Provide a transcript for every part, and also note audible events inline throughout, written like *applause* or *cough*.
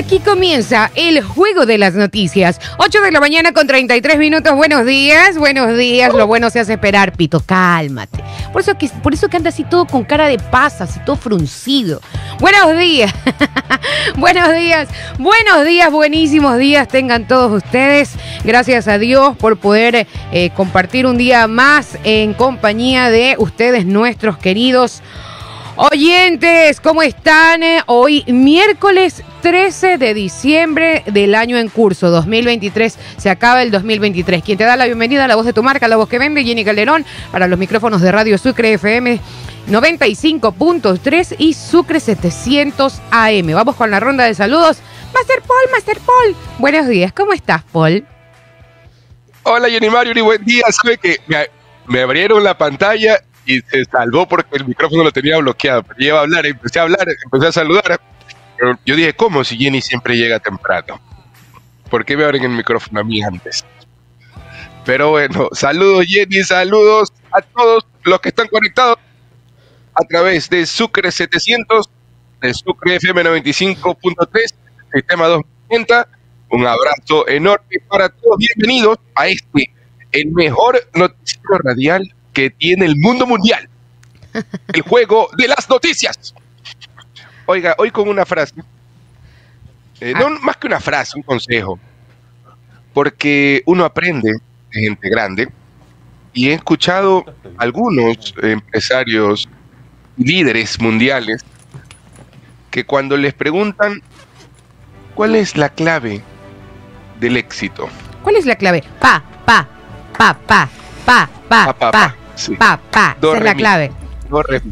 Aquí comienza el juego de las noticias. 8 de la mañana con 33 minutos. Buenos días, buenos días. Lo bueno se hace esperar, Pito. Cálmate. Por eso que, por eso que anda así todo con cara de paz, así todo fruncido. Buenos días. *laughs* buenos días. Buenos días, buenísimos días tengan todos ustedes. Gracias a Dios por poder eh, compartir un día más en compañía de ustedes, nuestros queridos. Oyentes, ¿cómo están? Hoy miércoles 13 de diciembre del año en curso, 2023. Se acaba el 2023. Quien te da la bienvenida a la voz de tu marca, la voz que vende, Jenny Calderón, para los micrófonos de Radio Sucre FM 95.3 y Sucre 700 AM. Vamos con la ronda de saludos. Master Paul, Master Paul. Buenos días, ¿cómo estás, Paul? Hola, Jenny Mario, y buen día. Sabe que me abrieron la pantalla y se salvó porque el micrófono lo tenía bloqueado. Pero iba a hablar, empecé a hablar, empecé a saludar. Pero yo dije, ¿cómo si Jenny siempre llega temprano? ¿Por qué me abren el micrófono a mí antes? Pero bueno, saludos Jenny, saludos a todos los que están conectados a través de Sucre 700, de Sucre FM 95.3, Sistema 290. Un abrazo enorme para todos. Bienvenidos a este, el mejor noticiero radial que tiene el mundo mundial. El juego de las noticias. Oiga, hoy con una frase. Eh, no más que una frase, un consejo. Porque uno aprende de gente grande y he escuchado algunos empresarios líderes mundiales que cuando les preguntan cuál es la clave del éxito. ¿Cuál es la clave? Pa, pa, pa, pa, pa, pa, pa, pa, sí. pa, pa. Do, Esa es la mi. clave. No, re-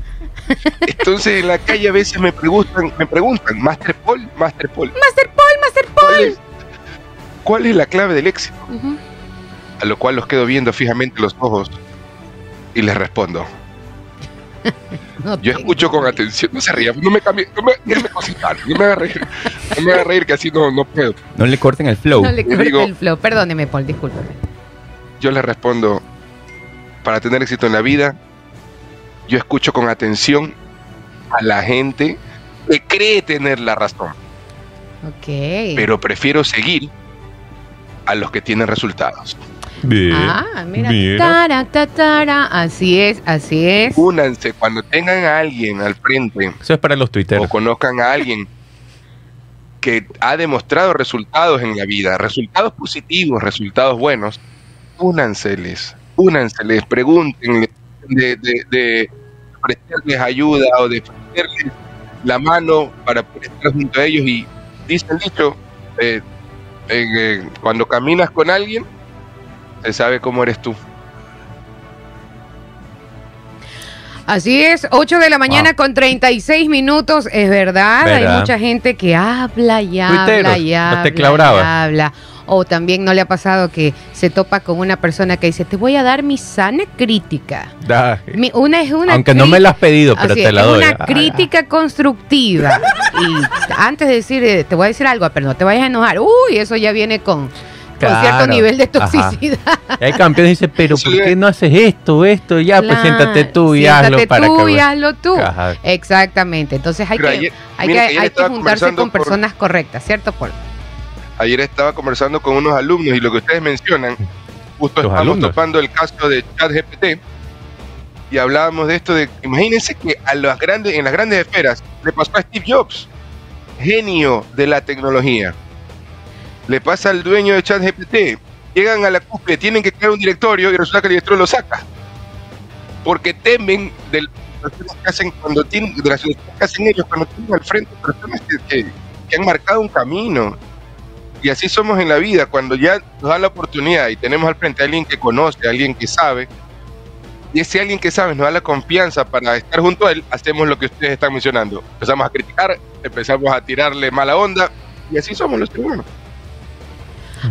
Entonces en la calle a veces me preguntan, me preguntan, Master Paul, Master Paul, Master Paul, Master ¿cuál Paul. es, cuál es la clave del éxito? A lo cual los quedo viendo fijamente los ojos y les respondo. *laughs* No Yo escucho con atención, no se ría, no me cambie, no me, cositar, no me haga reír, no me haga reír que así no, no puedo. No le corten el flow. No le digo- el flow. Perdóneme, Paul, discúlpeme. Yo les respondo, para tener éxito en la vida, yo escucho con atención a la gente que cree tener la razón, Ok. pero prefiero seguir a los que tienen resultados. Bien. ah, mira. mira. Tara, ta, tara. Así es, así es. Únanse cuando tengan a alguien al frente Eso es para los o tuiteros. conozcan a alguien que ha demostrado resultados en la vida, resultados positivos, resultados buenos, únanseles, únanseles, pregúntenle de, de, de ofrecerles ayuda o de ofrecerles la mano para poder estar junto a ellos y dice el dicho, eh, eh, cuando caminas con alguien, se sabe cómo eres tú. Así es, 8 de la mañana con 36 minutos, es verdad. Hay mucha gente que habla y habla Tuiteros, y los habla. tecla y habla. O también no le ha pasado que se topa con una persona que dice, te voy a dar mi sana crítica. Da. Mi- una es una Aunque no me la has pedido, pero Así te es, la es doy. una Ah, crítica constructiva. y antes de decir, eh, te voy a decir algo, pero no te vayas a enojar. Uy, eso ya viene con, con Claro. cierto nivel de Ajá. toxicidad. Y Hay campeones que dicen, pero ¿por qué no haces esto, esto? Ya, pues siéntate tú y Siéntate hazlo para tú que... y hazlo tú. Ajá. Exactamente. Entonces hay Pero que, ayer- hay mira que, hay que juntarse con por- personas correctas, ¿cierto, Paul? Ayer estaba conversando con unos alumnos y lo que ustedes mencionan, justo Los estamos alumnos. topando el caso de ChatGPT y hablábamos de esto de, imagínense que a las grandes, en las grandes esferas le pasó a Steve Jobs, genio de la tecnología. Le pasa al dueño de ChatGPT, llegan a la cúspide, tienen que crear un directorio y resulta que el directorio lo saca. Porque temen de las situaciones que hacen cuando tienen, de las que hacen ellos cuando tienen al frente personas que, que- que han marcado un camino. Y así somos en la vida, cuando ya nos dan la oportunidad y tenemos al frente a alguien que conoce, a alguien que sabe, y ese alguien que sabe nos da la confianza para estar junto a él, hacemos lo que ustedes están mencionando. Empezamos a criticar, empezamos a tirarle mala onda, y así somos los humanos.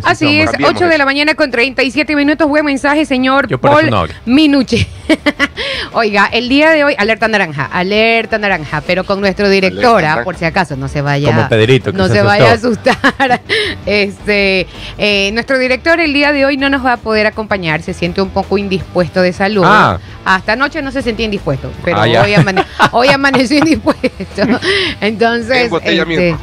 Así es, cambiemos 8 de la mañana con 37 minutos. Buen mensaje, señor Yo por eso Paul. Minuche. *laughs* Oiga, el día de hoy, alerta naranja, alerta naranja, pero con nuestro directora, por si acaso no se vaya. Como Pedrito, que no se se, vaya a asustar. *laughs* Este, eh, nuestro director el día de hoy no nos va a poder acompañar, se siente un poco indispuesto de salud. Ah. Hasta anoche no se sentía indispuesto, pero Ah, hoy, amane- hoy amaneció *laughs* indispuesto. Entonces, En este,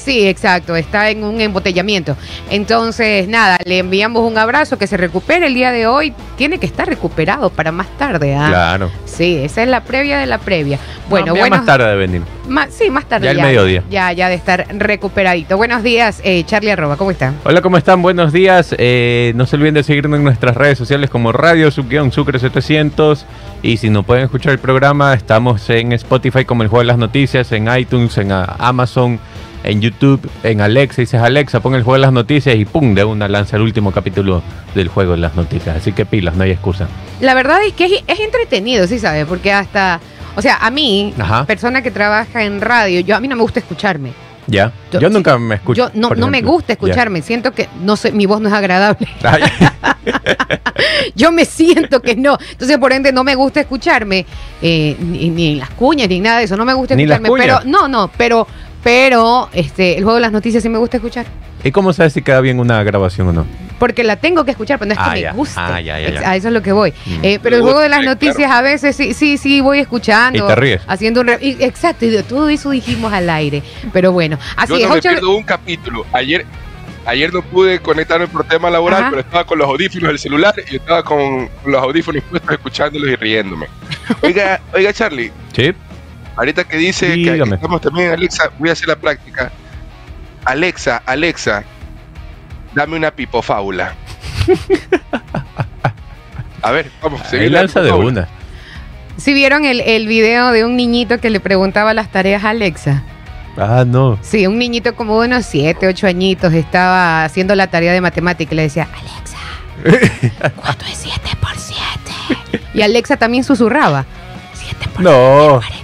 sí, exacto, está en un embotellamiento. Entonces, nada, le enviamos un abrazo, que se recupere el día de hoy. Tiene que estar recuperado para más tarde. ¿ah? Claro. Sí, esa es la previa de la previa. Bueno, No, ya bueno. más tarde de venir. sí, más tarde. Ya el mediodía. Ya, ya de estar recuperadito. Buenos días, eh, Charlie Arroba, ¿cómo está? Hola, ¿cómo están? Buenos días. Eh, no se olviden de seguirnos en nuestras redes sociales como Radio Subguión Sucre 700. Y si no pueden escuchar el programa, estamos en Spotify como el Juego de las Noticias, en iTunes, en ah, Amazon, en YouTube, en Alexa. Dices Alexa, pon el Juego de las Noticias y pum, de una lanza el último capítulo del Juego de las Noticias. Así que pilas, no hay excusa. La verdad es que es, es entretenido, sí, ¿sabes? Porque hasta, o sea, a mí, Ajá. persona que trabaja en radio, yo a mí no me gusta escucharme. ¿Ya? Yo- Yo, nunca me escucho. yo no, no me gusta escucharme, siento que, no sé, mi voz no es agradable. *laughs* *laughs* Yo me siento que no. Entonces, por ende, no me gusta escucharme, eh, ni, ni en las cuñas, ni nada de eso, no me gusta ¿Ni las escucharme. Pero, no, no, pero, pero, este, el juego de las noticias sí me gusta escuchar. ¿Y cómo sabes si queda bien una grabación o no? Porque la tengo que escuchar, pero no es que Ah, me ya. guste. Ah, ya, ya, A eso es lo que voy. Mm. Eh, pero el Me juego de las claro. noticias a veces sí, sí, sí voy escuchando. Y te ríes. Haciendo un re- y- Exacto, y todo eso dijimos al aire. Pero bueno, así Yo es. no me ocho- pierdo un capítulo. Ayer, ayer no pude conectarme por tema laboral, Ajá. pero estaba con los audífonos del celular y estaba con los audífonos puestos escuchándolos y riéndome. *laughs* Oiga, oiga Charlie, ¿Sí? Ahorita que dice Dígame. que estamos también Alexa, voy a hacer la práctica. Alexa, Alexa, dame una pipofábula. *laughs* A ver, vamos, Ahí seguir la lanza de una. ¿Sí vieron el, el video de un niñito que le preguntaba las tareas a Alexa? Ah, no. Sí, un niñito como de unos 7, 8 añitos estaba haciendo la tarea de matemática y le decía, Alexa, *laughs* ¿cuánto es 7 por 7? Y Alexa también susurraba, 7 por No. 49.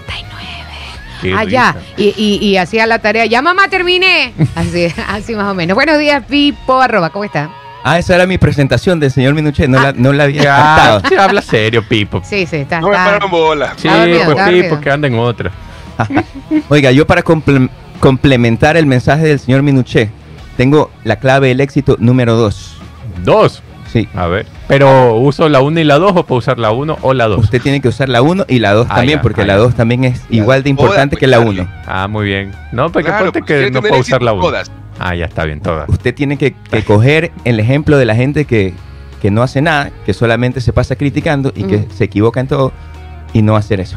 Qué Allá. risa. Y, y- y hacía la tarea, ya mamá terminé. *laughs* Así, así más o menos. Buenos días, Pipo, arroba, ¿cómo está? Ah, esa era mi presentación del señor Minuchet, no, Ah. la, no la había *laughs* Ya, captado. se habla serio, Pipo. Sí, sí, está. No me está- pararon bola. Sí, pues Pipo, que anda en otra. *laughs* Oiga, yo para comple- complementar el mensaje del señor Minuchet, tengo la clave del éxito número 2. Dos. Sí, A ver. Pero uso la 1 y la 2 o puedo usar la 1 o la 2. usted tiene que usar la 1 y la 2 Ah, también, ya, porque ah, la ya. 2 también es igual de importante que la pues, 1. Ah, muy bien. No, porque Claro, ponte pues, que no puedo usar la 1. todas. Ah, ya está bien, todas. Usted tiene que, que coger el ejemplo de la gente que, que no hace nada, que solamente se pasa criticando y que Mm. se equivoca en todo y no hacer eso.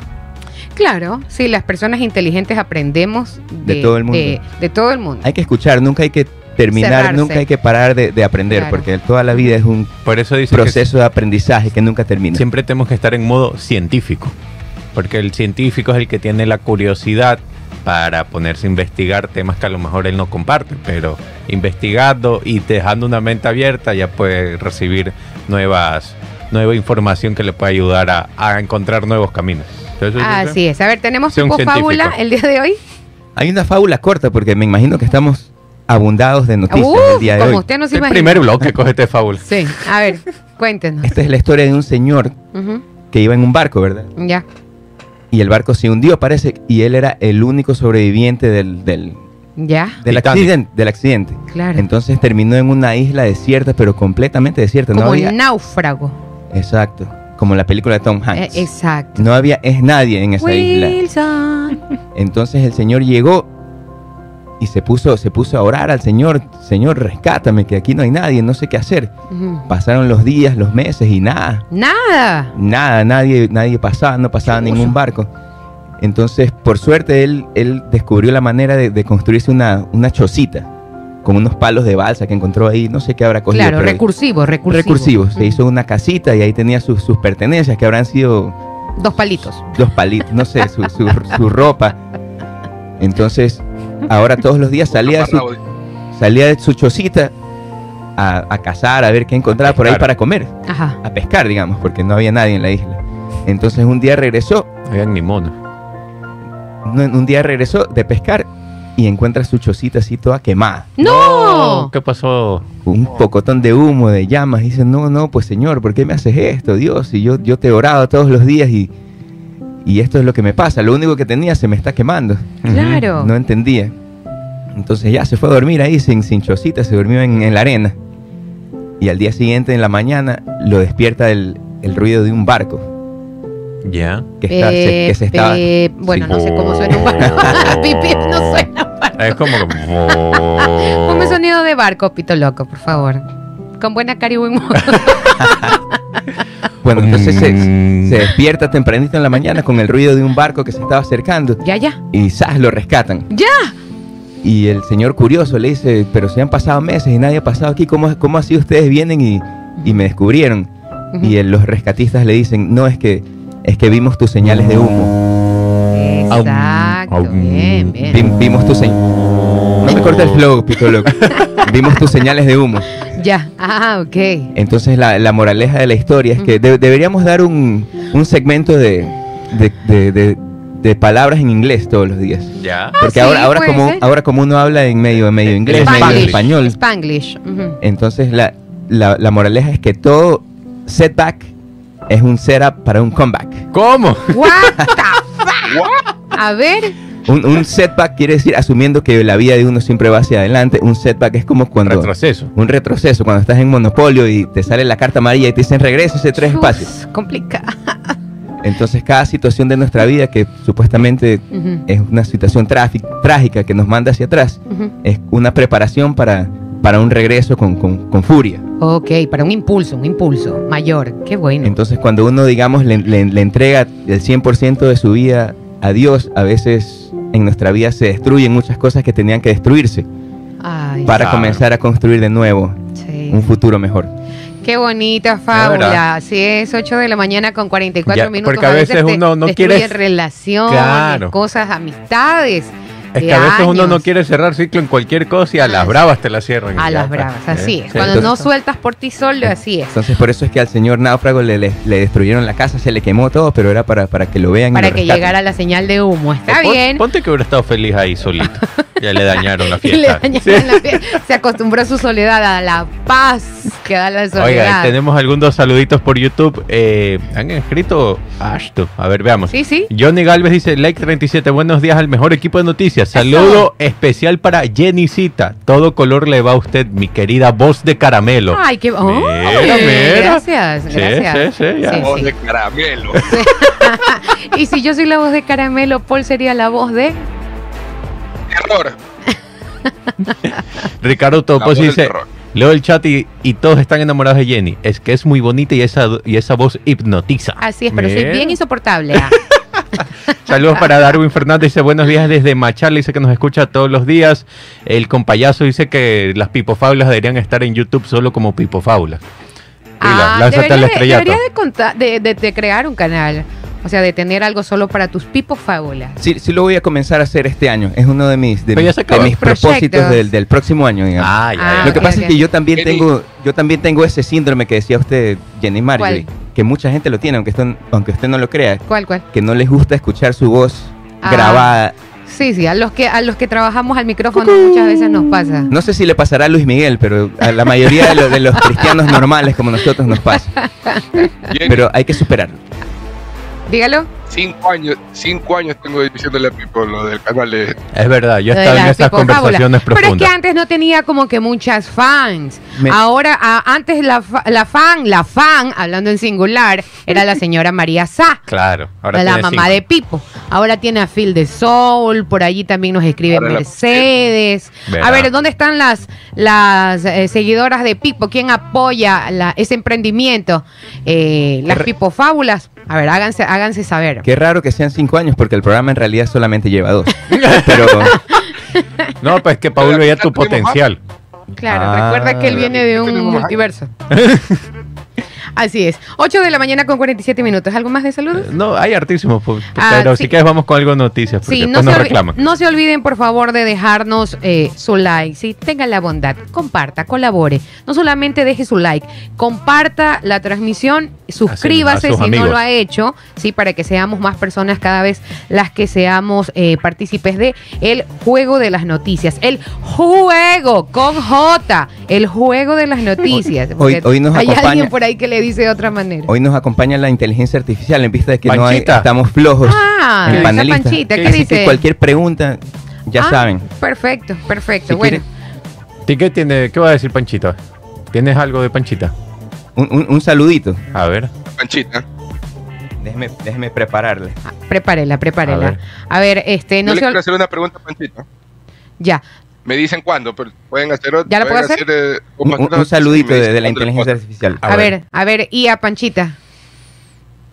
Claro, sí, las personas inteligentes aprendemos De todo el mundo. De, de todo el mundo. Hay que escuchar, nunca hay que terminar, Cerrarse. nunca hay que parar de, de aprender, Claro. porque toda la vida es un Por eso dice proceso de aprendizaje que nunca termina. siempre tenemos que estar en modo científico. Porque el científico es el que tiene la curiosidad para ponerse a investigar temas que a lo mejor él no comparte, pero investigando y dejando una mente abierta ya puede recibir nuevas nueva información que le puede ayudar a, a encontrar nuevos caminos. Entonces, Así es. A ver, tenemos tipo fábula el día de hoy. Hay una fábula corta, porque me imagino que estamos abundados de noticias Uf, el día de como hoy. usted no se el imagina. primer bloque, cógete fábula. Sí, a ver, cuéntenos. Esta es la historia de un señor que iba en un barco, ¿verdad? Ya. Y el barco se hundió, parece, y él era el único sobreviviente del, del, Ya, del Titanic. accidente, del accidente. claro. Entonces terminó en una isla desierta, pero completamente desierta. No Como había, náufrago. exacto, como la película de Tom Eh, Hanks. exacto. No había es nadie en esa isla. Wilson. Entonces el Señor llegó y se puso, se puso a orar al Señor, Señor, rescátame, que aquí no hay nadie, no sé qué hacer. Pasaron los días, los meses y nada, Nada. nada, nadie, nadie pasaba, no pasaba ningún barco. Entonces, por suerte, él, él descubrió la manera de, de construirse una, una chocita con unos palos de balsa que encontró ahí, no sé qué habrá cogido. Claro, recursivo, recursivo. recursivo. Se hizo una casita y ahí tenía sus, sus pertenencias que habrán sido Dos palitos. dos palitos, no sé, su, su- su ropa. *laughs* Entonces, ahora todos los días salía de su, salía de su chocita a, a cazar, a ver qué encontraba por ahí para comer, Ajá. a pescar, digamos, porque no había nadie en la isla. Entonces un día regresó, Oigan, ni mono. no, un día regresó de pescar y encuentra su chocita así toda quemada. ¡No! ¿Qué pasó? Un pocotón de humo, de llamas. Dice, no, no, pues señor, ¿por qué me haces esto, Dios? Y yo, yo te he orado todos los días y, y esto es lo que me pasa. Lo único que tenía se me está quemando. Claro. No entendía. Entonces ya se fue a dormir ahí sin, sin chocita, se durmió en, en la arena. Y al día siguiente, en la mañana, lo despierta el, el ruido de un barco Ya. que, está- se, que se estaba... Eh, bueno, sí. no sé cómo suena un barco. *laughs* Pipí no suena un barco. Es como. Ponme sonido de barco, pito loco, por favor. Con buena cara y buen modo. *laughs* Bueno, entonces se, Mm. se despierta tempranito en la mañana con el ruido de un barco que se estaba acercando ya, ya. y ¡zas! lo rescatan. ¡Ya! Y el señor curioso le dice, pero si han pasado meses y nadie ha pasado aquí, ¿cómo, cómo así ustedes vienen y, y me descubrieron? Y el- los rescatistas le dicen, no, es que, es que vimos tus señales de humo. Exacto. Aum, Bien, bien. Vi- vimos tus señales... Me cortes el flow, pito loco. *laughs* vimos tus señales de humo. Ya. Ah, ok. Entonces la, la moraleja de la historia es que de- deberíamos dar un, un segmento de, de, de- de- de palabras en inglés todos los días. Ya. Porque Ah, sí, ahora, ahora, puede como, ser. ahora como uno habla en medio, medio inglés, medio Spanglish. español, Spanglish. ujú. entonces la, la, la moraleja es que todo setback es un setup para un comeback. ¿Cómo? What the *laughs* fuck? A ver. Un, un setback quiere decir, asumiendo que la vida de uno siempre va hacia adelante, un setback es como cuando... Retroceso. Un retroceso, cuando estás en Monopolio y te sale la carta amarilla y te dicen regrese tres Uf, espacios. Complicado. Entonces cada situación de nuestra vida que supuestamente Ujú, es una situación trágica que nos manda hacia atrás, ujú. es una preparación para, para un regreso con, con- con furia. Ok, para un impulso, un impulso mayor. Qué bueno. Entonces cuando uno, digamos, le, le- le entrega el 100% de su vida a Dios, a veces en nuestra vida se destruyen muchas cosas que tenían que destruirse Ay, para Claro. comenzar a construir de nuevo sí. un futuro mejor. Qué bonita fábula. Así es, 8 de la mañana con 44 Ya, minutos. porque a veces uno no quiere- relaciones, Claro. cosas, amistades. Es que a veces uno no quiere cerrar ciclo en cualquier cosa y a las bravas te la cierran. y A ya las bravas, así Eh, es. Cuando no sueltas por ti solo, así es. Entonces por eso es que al señor náufrago le, le- le destruyeron la casa, se le quemó todo, pero era para, para que lo vean. y Para lo que rescaten. llegara la señal de humo. Está Pon- bien. Ponte que hubiera estado feliz ahí solito. *laughs* ya le dañaron la *laughs* Y le fiesta. dañaron Sí. la fiesta. Se acostumbró a su soledad, a la paz que da la soledad. Oiga, tenemos algunos saluditos por YouTube. Eh, han escrito Ashto. A ver, veamos. Sí, sí. Johnny Galvez dice, like 37, buenos días al mejor equipo de noticias. Saludo especial para Jenny Cita. Todo color le va a usted, mi querida voz de caramelo. Ay, qué. Oh, Mira, mira. Gracias, Sí, gracias. sí, sí, ya. Voz de caramelo. *laughs* Y si yo soy la voz de Caramelo, Paul sería la voz de. Error. *laughs* Ricardo Topos dice, terror. leo el chat y, y todos están enamorados de Jenny. Es que es muy bonita y esa, y esa voz hipnotiza. Así es, pero soy bien insoportable. ah. *laughs* Saludos para Darwin Fernández, dice buenos días desde Machala, dice que nos escucha todos los días. El compayazo dice que las pipofábulas deberían estar en YouTube solo como pipofábulas. Dila, Ah, debería, de, estrellato. debería de, contar- de- de- de crear un canal. O sea, de tener algo solo para tus pipos fábulas. Sí, sí lo voy a comenzar a hacer este año. Es uno de mis, de mis, de mis propósitos Proyectos. del, del próximo año, digamos. Ah, ya, Ah. Lo que pasa es que yo también tengo, yo también tengo ese síndrome que decía usted, Jenny Marjorie, que mucha gente lo tiene, aunque usted, aunque usted no lo crea, ¿Cuál, cuál? que no les gusta escuchar su voz Ah. grabada. Sí, sí, a los que a los que trabajamos al micrófono muchas veces nos pasa. No sé si le pasará a Luis Miguel, pero a la mayoría de, lo- de los cristianos normales como nosotros nos pasa. *laughs* Pero hay que superarlo. Dígalo. Cinco años, cinco años tengo diciéndole a Pipo lo del canal de. Es verdad, yo estaba en esas conversaciones Pero es que profundas. antes no tenía como que muchas fans. Me- Ahora, a- antes la, fa- la fan, la fan, hablando en singular, era la señora María Sá. Claro, ahora la tiene mamá cinco. de Pipo. Ahora tiene a Phil de Soul, por allí también nos escribe Ahora Mercedes. A ver, ¿dónde están las, las eh, seguidoras de Pipo? ¿Quién apoya la- ese emprendimiento? Eh, las re- Pipo Fábulas. A ver, háganse, háganse saber. Qué raro que sean cinco años porque el programa en realidad solamente lleva dos. *laughs* Pero *laughs* No, pues que Paul veía tu potencial. Claro, Ah, recuerda que él viene de un multiverso. *laughs* Así es. 8 de la mañana con 47 minutos. ¿Algo más de saludos? No, hay hartísimos, pu- Ah, pero sí. si quieres vamos con algo de noticias, porque Sí, no nos reclaman. no se olviden, por favor, de dejarnos eh, su like. Sí, tengan la bondad, comparta, colabore. No solamente deje su like, comparta la transmisión, suscríbase si no lo ha hecho, sí, para que seamos más personas cada vez las que seamos eh, partícipes de el juego de las noticias. El juego con J, el juego de las noticias. Hoy- hoy nos hay acompaña- alguien por ahí que le dice de otra manera. hoy nos acompaña la inteligencia artificial en vista de que no hay, Panchita. estamos flojos Ah, en esa panelistas. Panchita, ¿qué Así dice? que cualquier pregunta, ya Ah, saben. Perfecto, perfecto. Si bueno. ¿Y qué tiene? ¿Qué va a decir Panchita? ¿Tienes algo de Panchita? Un, un- un saludito. A ver. Panchita. Déjeme, déjeme prepararle. Ah, Prepárela, prepárela. A A ver. ver, este, Yo no le se quiero hacer una pregunta Panchita. Ya. Me dicen cuándo, pero pueden hacer otro. ¿Ya lo pueden puedo hacer? eh, Un, un- un saludito de, de la inteligencia artificial. A, ver, a ver, y a Panchita.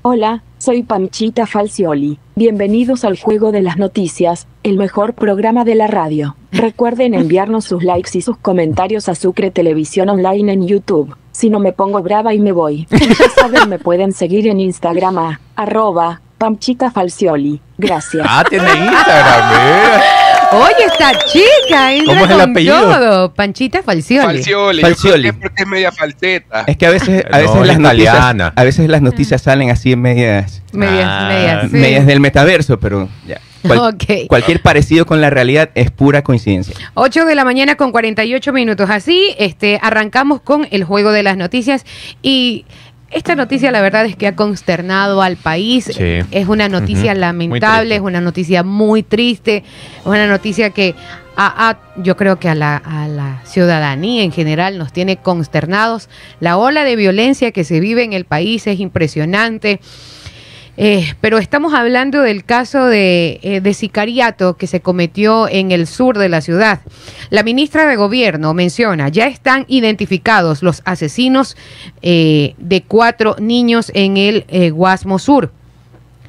Hola, soy Panchita Falcioli. Bienvenidos al Juego de las Noticias, el mejor programa de la radio. Recuerden enviarnos sus likes y sus comentarios a Sucre Televisión Online en YouTube. Si no me pongo brava y me voy. Ya saben, me pueden seguir en Instagram a arroba Panchita Falcioli. Gracias. Ah, tiene Instagram, mira. Oye, esta chica entra ¿Cómo es el con apellido? todo. Panchita Falcioli. Falcioli. Falcioli. Yo creo que es porque es media falseta. Es que a veces, a No, veces es las noticias, italiana. a veces las noticias salen así en medias, Medias, Ah, medias. sí. medias del metaverso, pero ya. Cual- *laughs* Ok. Cualquier parecido con la realidad es pura coincidencia. 8 de la mañana con 48 minutos. Así, este, arrancamos con el juego de las noticias y esta noticia la verdad es que ha consternado al país. Sí. Es una noticia lamentable, es una noticia muy triste, es una noticia que a- a- yo creo que a la, a la ciudadanía en general nos tiene consternados. La ola de violencia que se vive en el país es impresionante. Eh, pero estamos hablando del caso de, eh, de sicariato que se cometió en el sur de la ciudad. La ministra de Gobierno menciona, ya están identificados los asesinos eh, de cuatro niños en el eh, Guasmo Sur.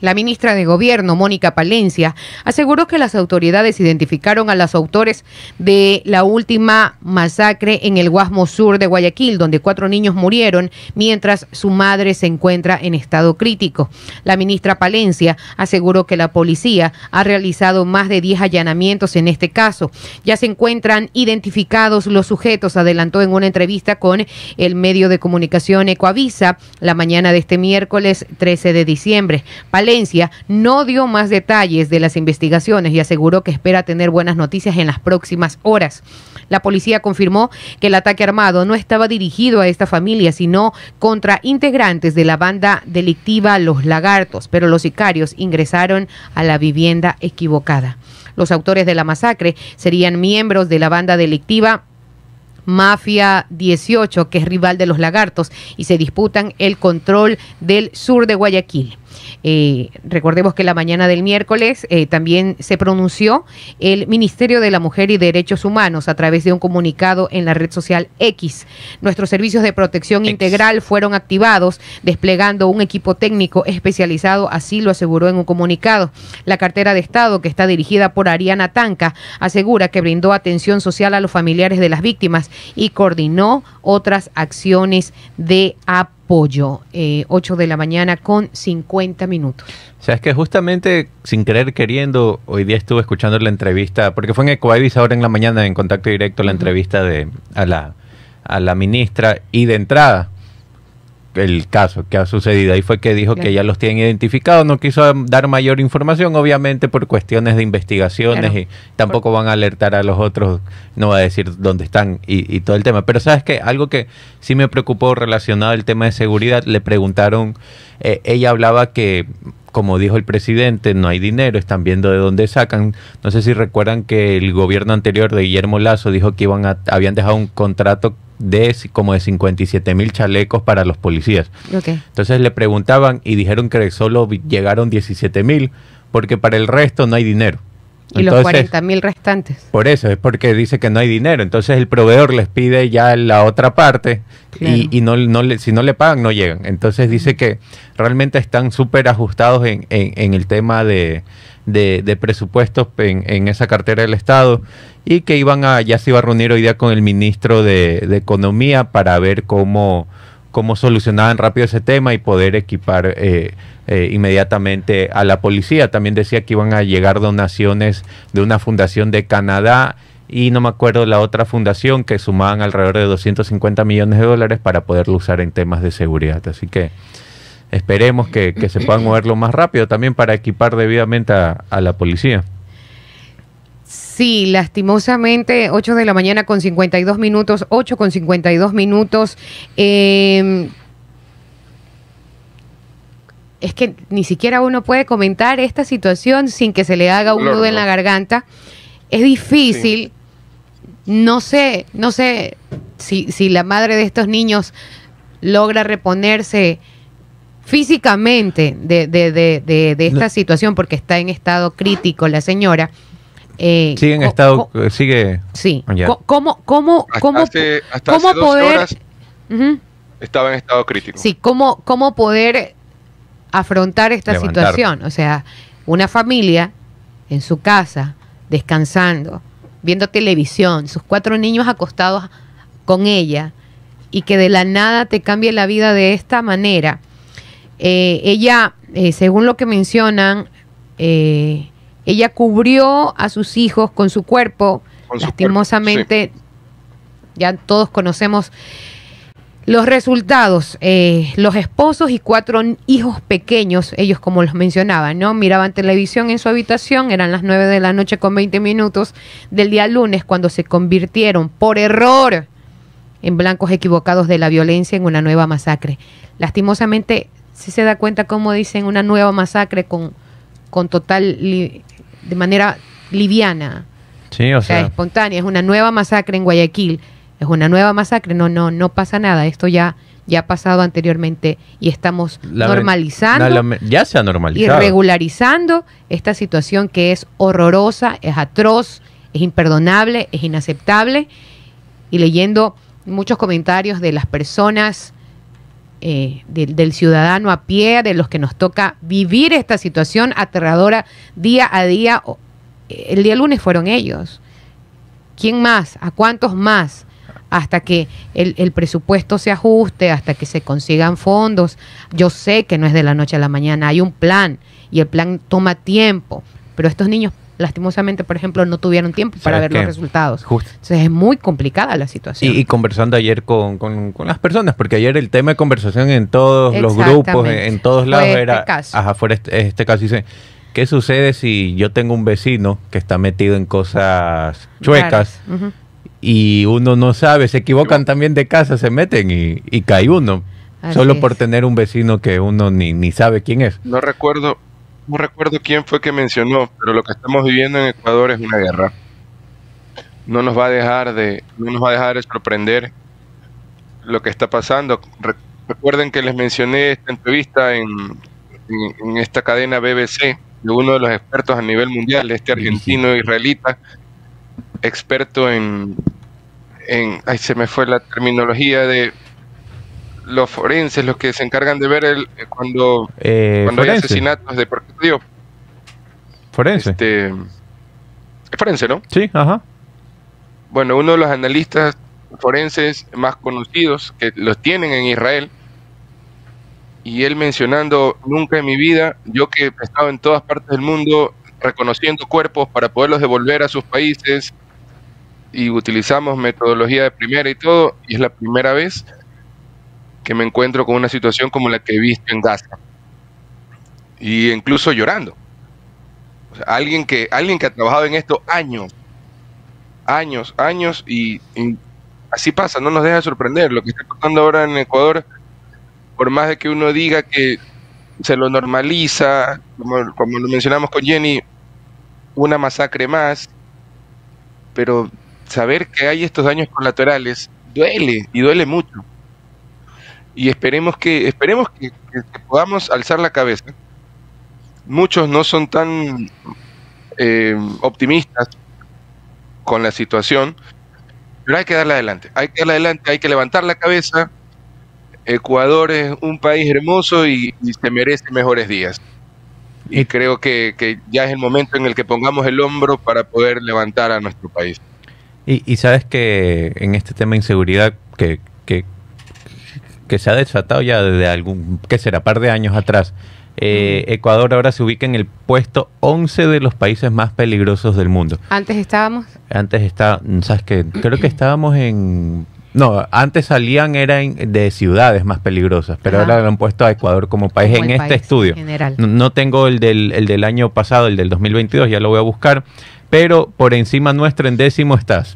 La ministra de Gobierno, Mónica Palencia, aseguró que las autoridades identificaron a los autores de la última masacre en el Guasmo Sur de Guayaquil, donde cuatro niños murieron mientras su madre se encuentra en estado crítico. La ministra Palencia aseguró que la policía ha realizado más de 10 allanamientos en este caso. Ya se encuentran identificados los sujetos, adelantó en una entrevista con el medio de comunicación Ecoavisa la mañana de este miércoles 13 de diciembre. Palencia no dio más detalles de las investigaciones y aseguró que espera tener buenas noticias en las próximas horas. La policía confirmó que el ataque armado no estaba dirigido a esta familia, sino contra integrantes de la banda delictiva Los Lagartos, pero los sicarios ingresaron a la vivienda equivocada. Los autores de la masacre serían miembros de la banda delictiva Mafia 18, que es rival de los lagartos, y se disputan el control del sur de Guayaquil. Eh, recordemos que la mañana del miércoles eh, también se pronunció el Ministerio de la Mujer y Derechos Humanos a través de un comunicado en la red social X. Nuestros servicios de protección X. integral fueron activados desplegando un equipo técnico especializado, así lo aseguró en un comunicado. La cartera de Estado, que está dirigida por Ariana Tanca, asegura que brindó atención social a los familiares de las víctimas y coordinó otras acciones de apoyo. Eh, 8 de la mañana con 50 minutos. O sea, es que justamente sin querer queriendo, hoy día estuve escuchando la entrevista, porque fue en Ecoavis ahora en la mañana en contacto directo la entrevista de a la, a la ministra y de entrada el caso que ha sucedido. Ahí fue que dijo Claro. que ya los tienen identificados, no quiso dar mayor información, obviamente por cuestiones de investigaciones Claro. y tampoco van a alertar a los otros, no va a decir dónde están y, y todo el tema. Pero sabes que algo que sí me preocupó relacionado al tema de seguridad, le preguntaron, eh, ella hablaba que como dijo el presidente, no hay dinero, están viendo de dónde sacan. No sé si recuerdan que el gobierno anterior de Guillermo Lazo dijo que iban a, habían dejado un contrato de como de 57 mil chalecos para los policías. Entonces le preguntaban y dijeron que solo llegaron 17 mil porque para el resto no hay dinero. Y los Entonces, 40 mil restantes. por eso, es porque dice que no hay dinero. Entonces el proveedor les pide ya la otra parte Claro. y, y no, no le, si no le pagan, no llegan. Entonces dice que realmente están súper ajustados en, en- en el tema de, de- de presupuestos en, en esa cartera del Estado y que iban a, ya se iba a reunir hoy día con el ministro de, de Economía para ver cómo, cómo solucionaban rápido ese tema y poder equipar eh, eh, inmediatamente a la policía. También decía que iban a llegar donaciones de una fundación de Canadá y no me acuerdo la otra fundación que sumaban alrededor de 250 millones de dólares para poderlo usar en temas de seguridad. Así que esperemos que, se puedan moverlo más rápido también para equipar debidamente a la policía. Sí, lastimosamente, 8 de la mañana con 52 minutos, 8 con 52 minutos. eh, es que ni siquiera uno puede comentar esta situación sin que se le haga un nudo en la garganta. Es difícil. No sé, no sé si, si la madre de estos niños logra reponerse físicamente de, de, de, de, de esta No. situación porque está en estado crítico la señora. Eh, Sigue en estado, co- sigue... sí. Ya. ¿Cómo, cómo, Hasta cómo, hace, hasta cómo hace 12 poder... horas estaba en estado crítico. Sí, cómo, cómo poder afrontar esta Levantar. situación. O sea, una familia en su casa, descansando, viendo televisión, sus cuatro niños acostados con ella, y que de la nada te cambie la vida de esta manera. Eh, ella, eh, según lo que mencionan, eh, ella cubrió a sus hijos con su cuerpo. Con su Lastimosamente, ya todos conocemos los resultados, eh, los esposos y cuatro hijos pequeños, ellos como los mencionaban, ¿no? Miraban televisión en su habitación, eran las 9 de la noche con 20 minutos del día lunes cuando se convirtieron por error en blancos equivocados de la violencia en una nueva masacre. Lastimosamente, si se da cuenta cómo dicen una nueva masacre con, con total, li- de manera liviana, Sí, o o sea, espontánea, es una nueva masacre en Guayaquil, es una nueva masacre, no, no, no pasa nada, esto ya, ya ha pasado anteriormente y estamos la normalizando la- la- ya se ha y normalizado. regularizando esta situación que es horrorosa, es atroz, es imperdonable, es inaceptable. Y leyendo muchos comentarios de las personas, eh, del- ciudadano a pie, de los que nos toca vivir esta situación aterradora día a día. O- El día lunes fueron ellos. ¿Quién más? ¿A cuántos más? Hasta que el presupuesto se ajuste, hasta que se consigan fondos. Yo sé que no es de la noche a la mañana, hay un plan y el plan toma tiempo, pero estos niños lastimosamente, por ejemplo, no tuvieron tiempo para ¿Sabes ver qué? los resultados. Justo. Entonces es muy complicada la situación. Y, y conversando ayer con, con- con las personas, porque ayer el tema de conversación en todos los grupos, en, en todos lados este era, caso. ajá, fuera este, este caso dice, ¿qué sucede si yo tengo un vecino que está metido en cosas chuecas y uno no sabe, se equivocan también de casa, se meten y, y cae uno, Así solo es. por tener un vecino que uno ni, ni sabe quién es. No recuerdo, no recuerdo quién fue que mencionó, pero lo que estamos viviendo en Ecuador es una guerra. No nos va a dejar de, no nos va a dejar de sorprender lo que está pasando. Re- recuerden que les mencioné esta entrevista en, en, en esta cadena BBC de uno de los expertos a nivel mundial, este argentino israelita, experto en, en, ay, se me fue la terminología de los forenses, los que se encargan de ver el, cuando Eh, cuando hay asesinatos de porque digo, forense. este es forense, ¿no? Sí, ajá. Bueno, uno de los analistas forenses más conocidos que los tienen en Israel y él mencionando nunca en mi vida, yo que he estado en todas partes del mundo reconociendo cuerpos para poderlos devolver a sus países y utilizamos metodología de primera y todo, y es la primera vez que me encuentro con una situación como la que he visto en Gaza. Y incluso llorando. Alguien que alguien que ha trabajado en esto años, años, años y, y así pasa, no nos deja de sorprender lo que está pasando ahora en Ecuador, por más de que uno diga que se lo normaliza, como, como lo mencionamos con Jenny, una masacre más, pero saber que hay estos daños colaterales duele y duele mucho. Y esperemos que esperemos que, que- que podamos alzar la cabeza. Muchos no son tan eh, optimistas con la situación, pero hay que darle adelante, hay que darle adelante, hay que levantar la cabeza. Ecuador es un país hermoso y, y se merece mejores días. Y Y- creo que, que ya es el momento en el que pongamos el hombro para poder levantar a nuestro país. Y, y sabes que en este tema de inseguridad que, que, que se ha desatado ya desde algún, ¿qué será? Par de años atrás, eh, Ecuador ahora se ubica en el puesto 11 de los países más peligrosos del mundo. Antes estábamos, Antes está, ¿sabes qué? Creo que estábamos en... No, antes salían eran de ciudades más peligrosas, pero Ajá. ahora lo han puesto a Ecuador como país como en este país estudio. general. No, no tengo el del, el del año pasado, el del 2022, ya lo voy a buscar. Pero por encima nuestro en décimo estás,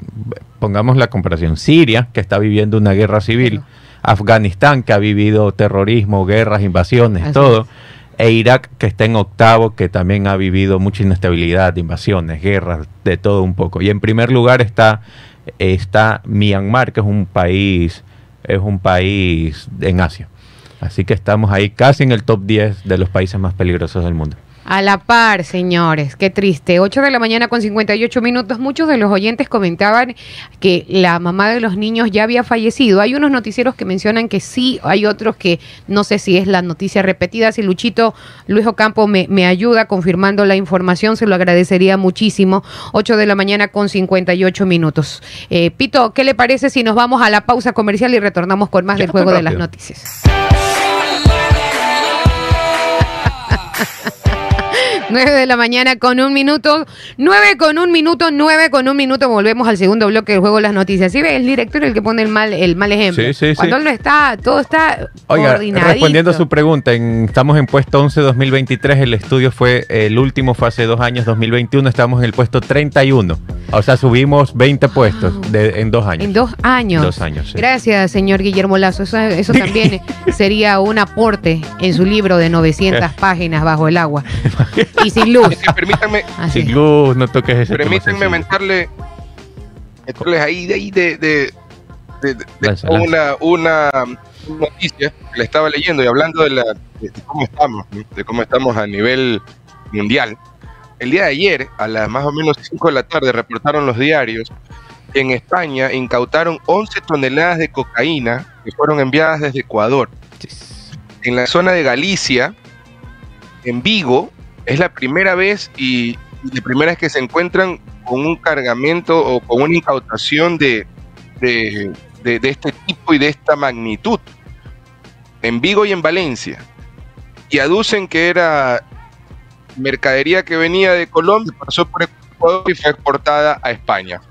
pongamos la comparación, Siria, que está viviendo una guerra civil. Afganistán, que ha vivido terrorismo, guerras, invasiones, Así todo, e Irak, que está en octavo, que también ha vivido mucha inestabilidad, invasiones, guerras, de todo un poco. Y en primer lugar está, está Myanmar, que es un país, es un país en Asia. Así que estamos ahí casi en el top 10 de los países más peligrosos del mundo. A la par, señores, qué triste. 8 de la mañana con 58 minutos. Muchos de los oyentes comentaban que la mamá de los niños ya había fallecido. Hay unos noticieros que mencionan que sí, hay otros que no sé si es la noticia repetida. Si Luchito Luis Ocampo me, me ayuda confirmando la información, se lo agradecería muchísimo. 8 de la mañana con 58 minutos. Eh, Pito, ¿qué le parece si nos vamos a la pausa comercial y retornamos con más Ya del juego de las noticias? 9 de la mañana con un minuto, 9 con un minuto, 9 con un minuto, volvemos al segundo bloque del juego de las noticias. ¿Sí ve? El director el que pone el mal, el mal ejemplo. Sí, sí, sí. Cuando él no está, todo está Oiga, respondiendo a su pregunta, en- estamos en puesto 11 2023, el estudio fue el último, fue hace dos años, 2021, estamos en el puesto 31. O sea, subimos 20 puestos de- en dos años. En dos años. Dos años, sí. Gracias, señor Guillermo Lazo. Eso, eso también *laughs* sería un aporte en su libro de 900 páginas bajo el agua. *laughs* Y sin luz. Es que permítanme, Así. Sin luz, no toques ese permítanme mentarle, meterles ahí de ahí de, de, de- de- de Lanza, lanza. una, una noticia que le estaba leyendo y hablando de, la, de cómo estamos, ¿no? de cómo estamos a nivel mundial. El día de ayer, a las más o menos 5 de la tarde, reportaron los diarios que en España incautaron 11 toneladas de cocaína que fueron enviadas desde Ecuador. En la zona de Galicia, en Vigo, es la primera vez y, la primera vez que se encuentran con un cargamento o con una incautación de, de, de- de este tipo y de esta magnitud. En Vigo y en Valencia. Y aducen que era mercadería que venía de Colombia, pasó por Ecuador y fue exportada a España.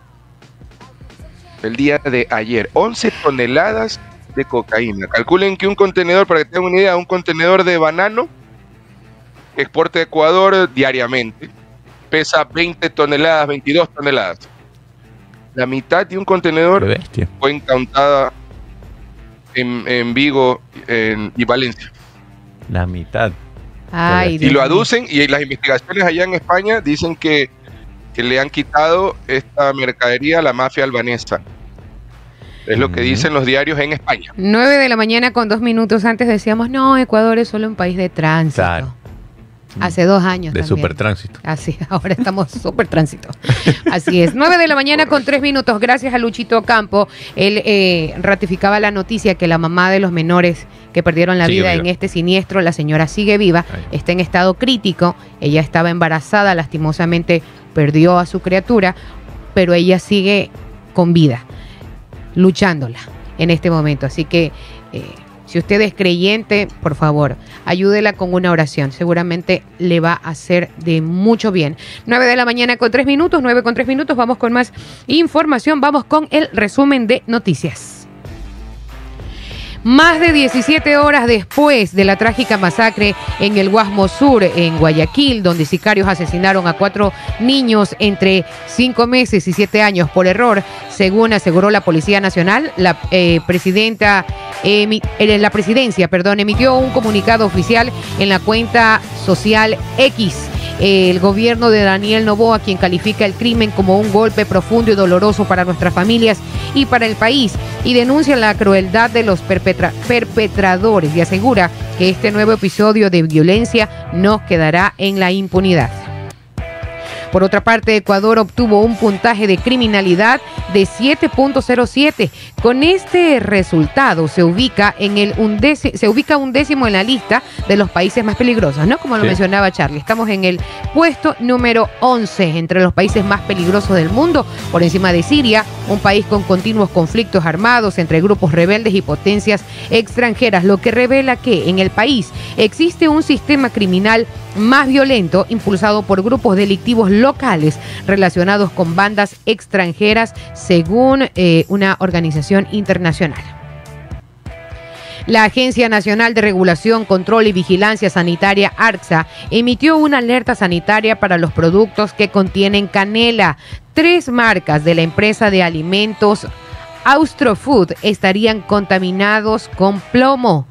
El día de ayer, 11 toneladas de cocaína. Calculen que un contenedor, para que tengan una idea, un contenedor de banano que exporta a Ecuador diariamente pesa 20 toneladas, 22 toneladas. La mitad de un contenedor bestia. fue incautada en, en Vigo en- y Valencia. La mitad. Ay, Y lo aducen y las investigaciones allá en España dicen que, que le han quitado esta mercadería a la mafia albanesa. Es lo que Ujú. dicen los diarios en España. 9 de la mañana con dos minutos antes decíamos, no, Ecuador es solo un país de tránsito. Claro. Hace dos años. De también. supertránsito. Así, *laughs* ahora estamos súper tránsito. Así es. 9 de la mañana con tres minutos. Gracias a Luchito Campo. Él eh, ratificaba la noticia que la mamá de los menores que perdieron la Sigue vida viva. en este siniestro, la señora sigue viva, Ahí. está en estado crítico. Ella estaba embarazada, lastimosamente perdió a su criatura, pero ella sigue con vida, luchándola en este momento. Así que eh, si usted es creyente, por favor, ayúdela con una oración. Seguramente le va a hacer de mucho bien. 9 de la mañana con 3 minutos, 9 con 3 minutos. Vamos con más información. Vamos con el resumen de noticias. Más de 17 horas después de la trágica masacre en el Guasmo Sur, en Guayaquil, donde sicarios asesinaron a cuatro niños entre 5 meses y 7 años por error, según aseguró la Policía Nacional, la eh, presidenta, eh, la presidencia, perdón, emitió un comunicado oficial en la cuenta social X. El gobierno de Daniel Novoa, quien califica el crimen como un golpe profundo y doloroso para nuestras familias y para el país, y denuncia la crueldad de los perpetra- perpetradores y asegura que este nuevo episodio de violencia no quedará en la impunidad. Por otra parte, Ecuador obtuvo un puntaje de criminalidad de 7.07. Con este resultado se ubica en el undécimo, se ubica un décimo en la lista de los países más peligrosos, ¿no? Como lo Sí. mencionaba Charlie. Estamos en el puesto número 11 entre los países más peligrosos del mundo, por encima de Siria, un país con continuos conflictos armados entre grupos rebeldes y potencias extranjeras, lo que revela que en el país existe un sistema criminal más violento impulsado por grupos delictivos locales relacionados con bandas extranjeras según eh, una organización internacional. La Agencia Nacional de Regulación, Control y Vigilancia Sanitaria, ARCSA, emitió una alerta sanitaria para los productos que contienen canela. Tres marcas de la empresa de alimentos Austrofood estarían contaminados con plomo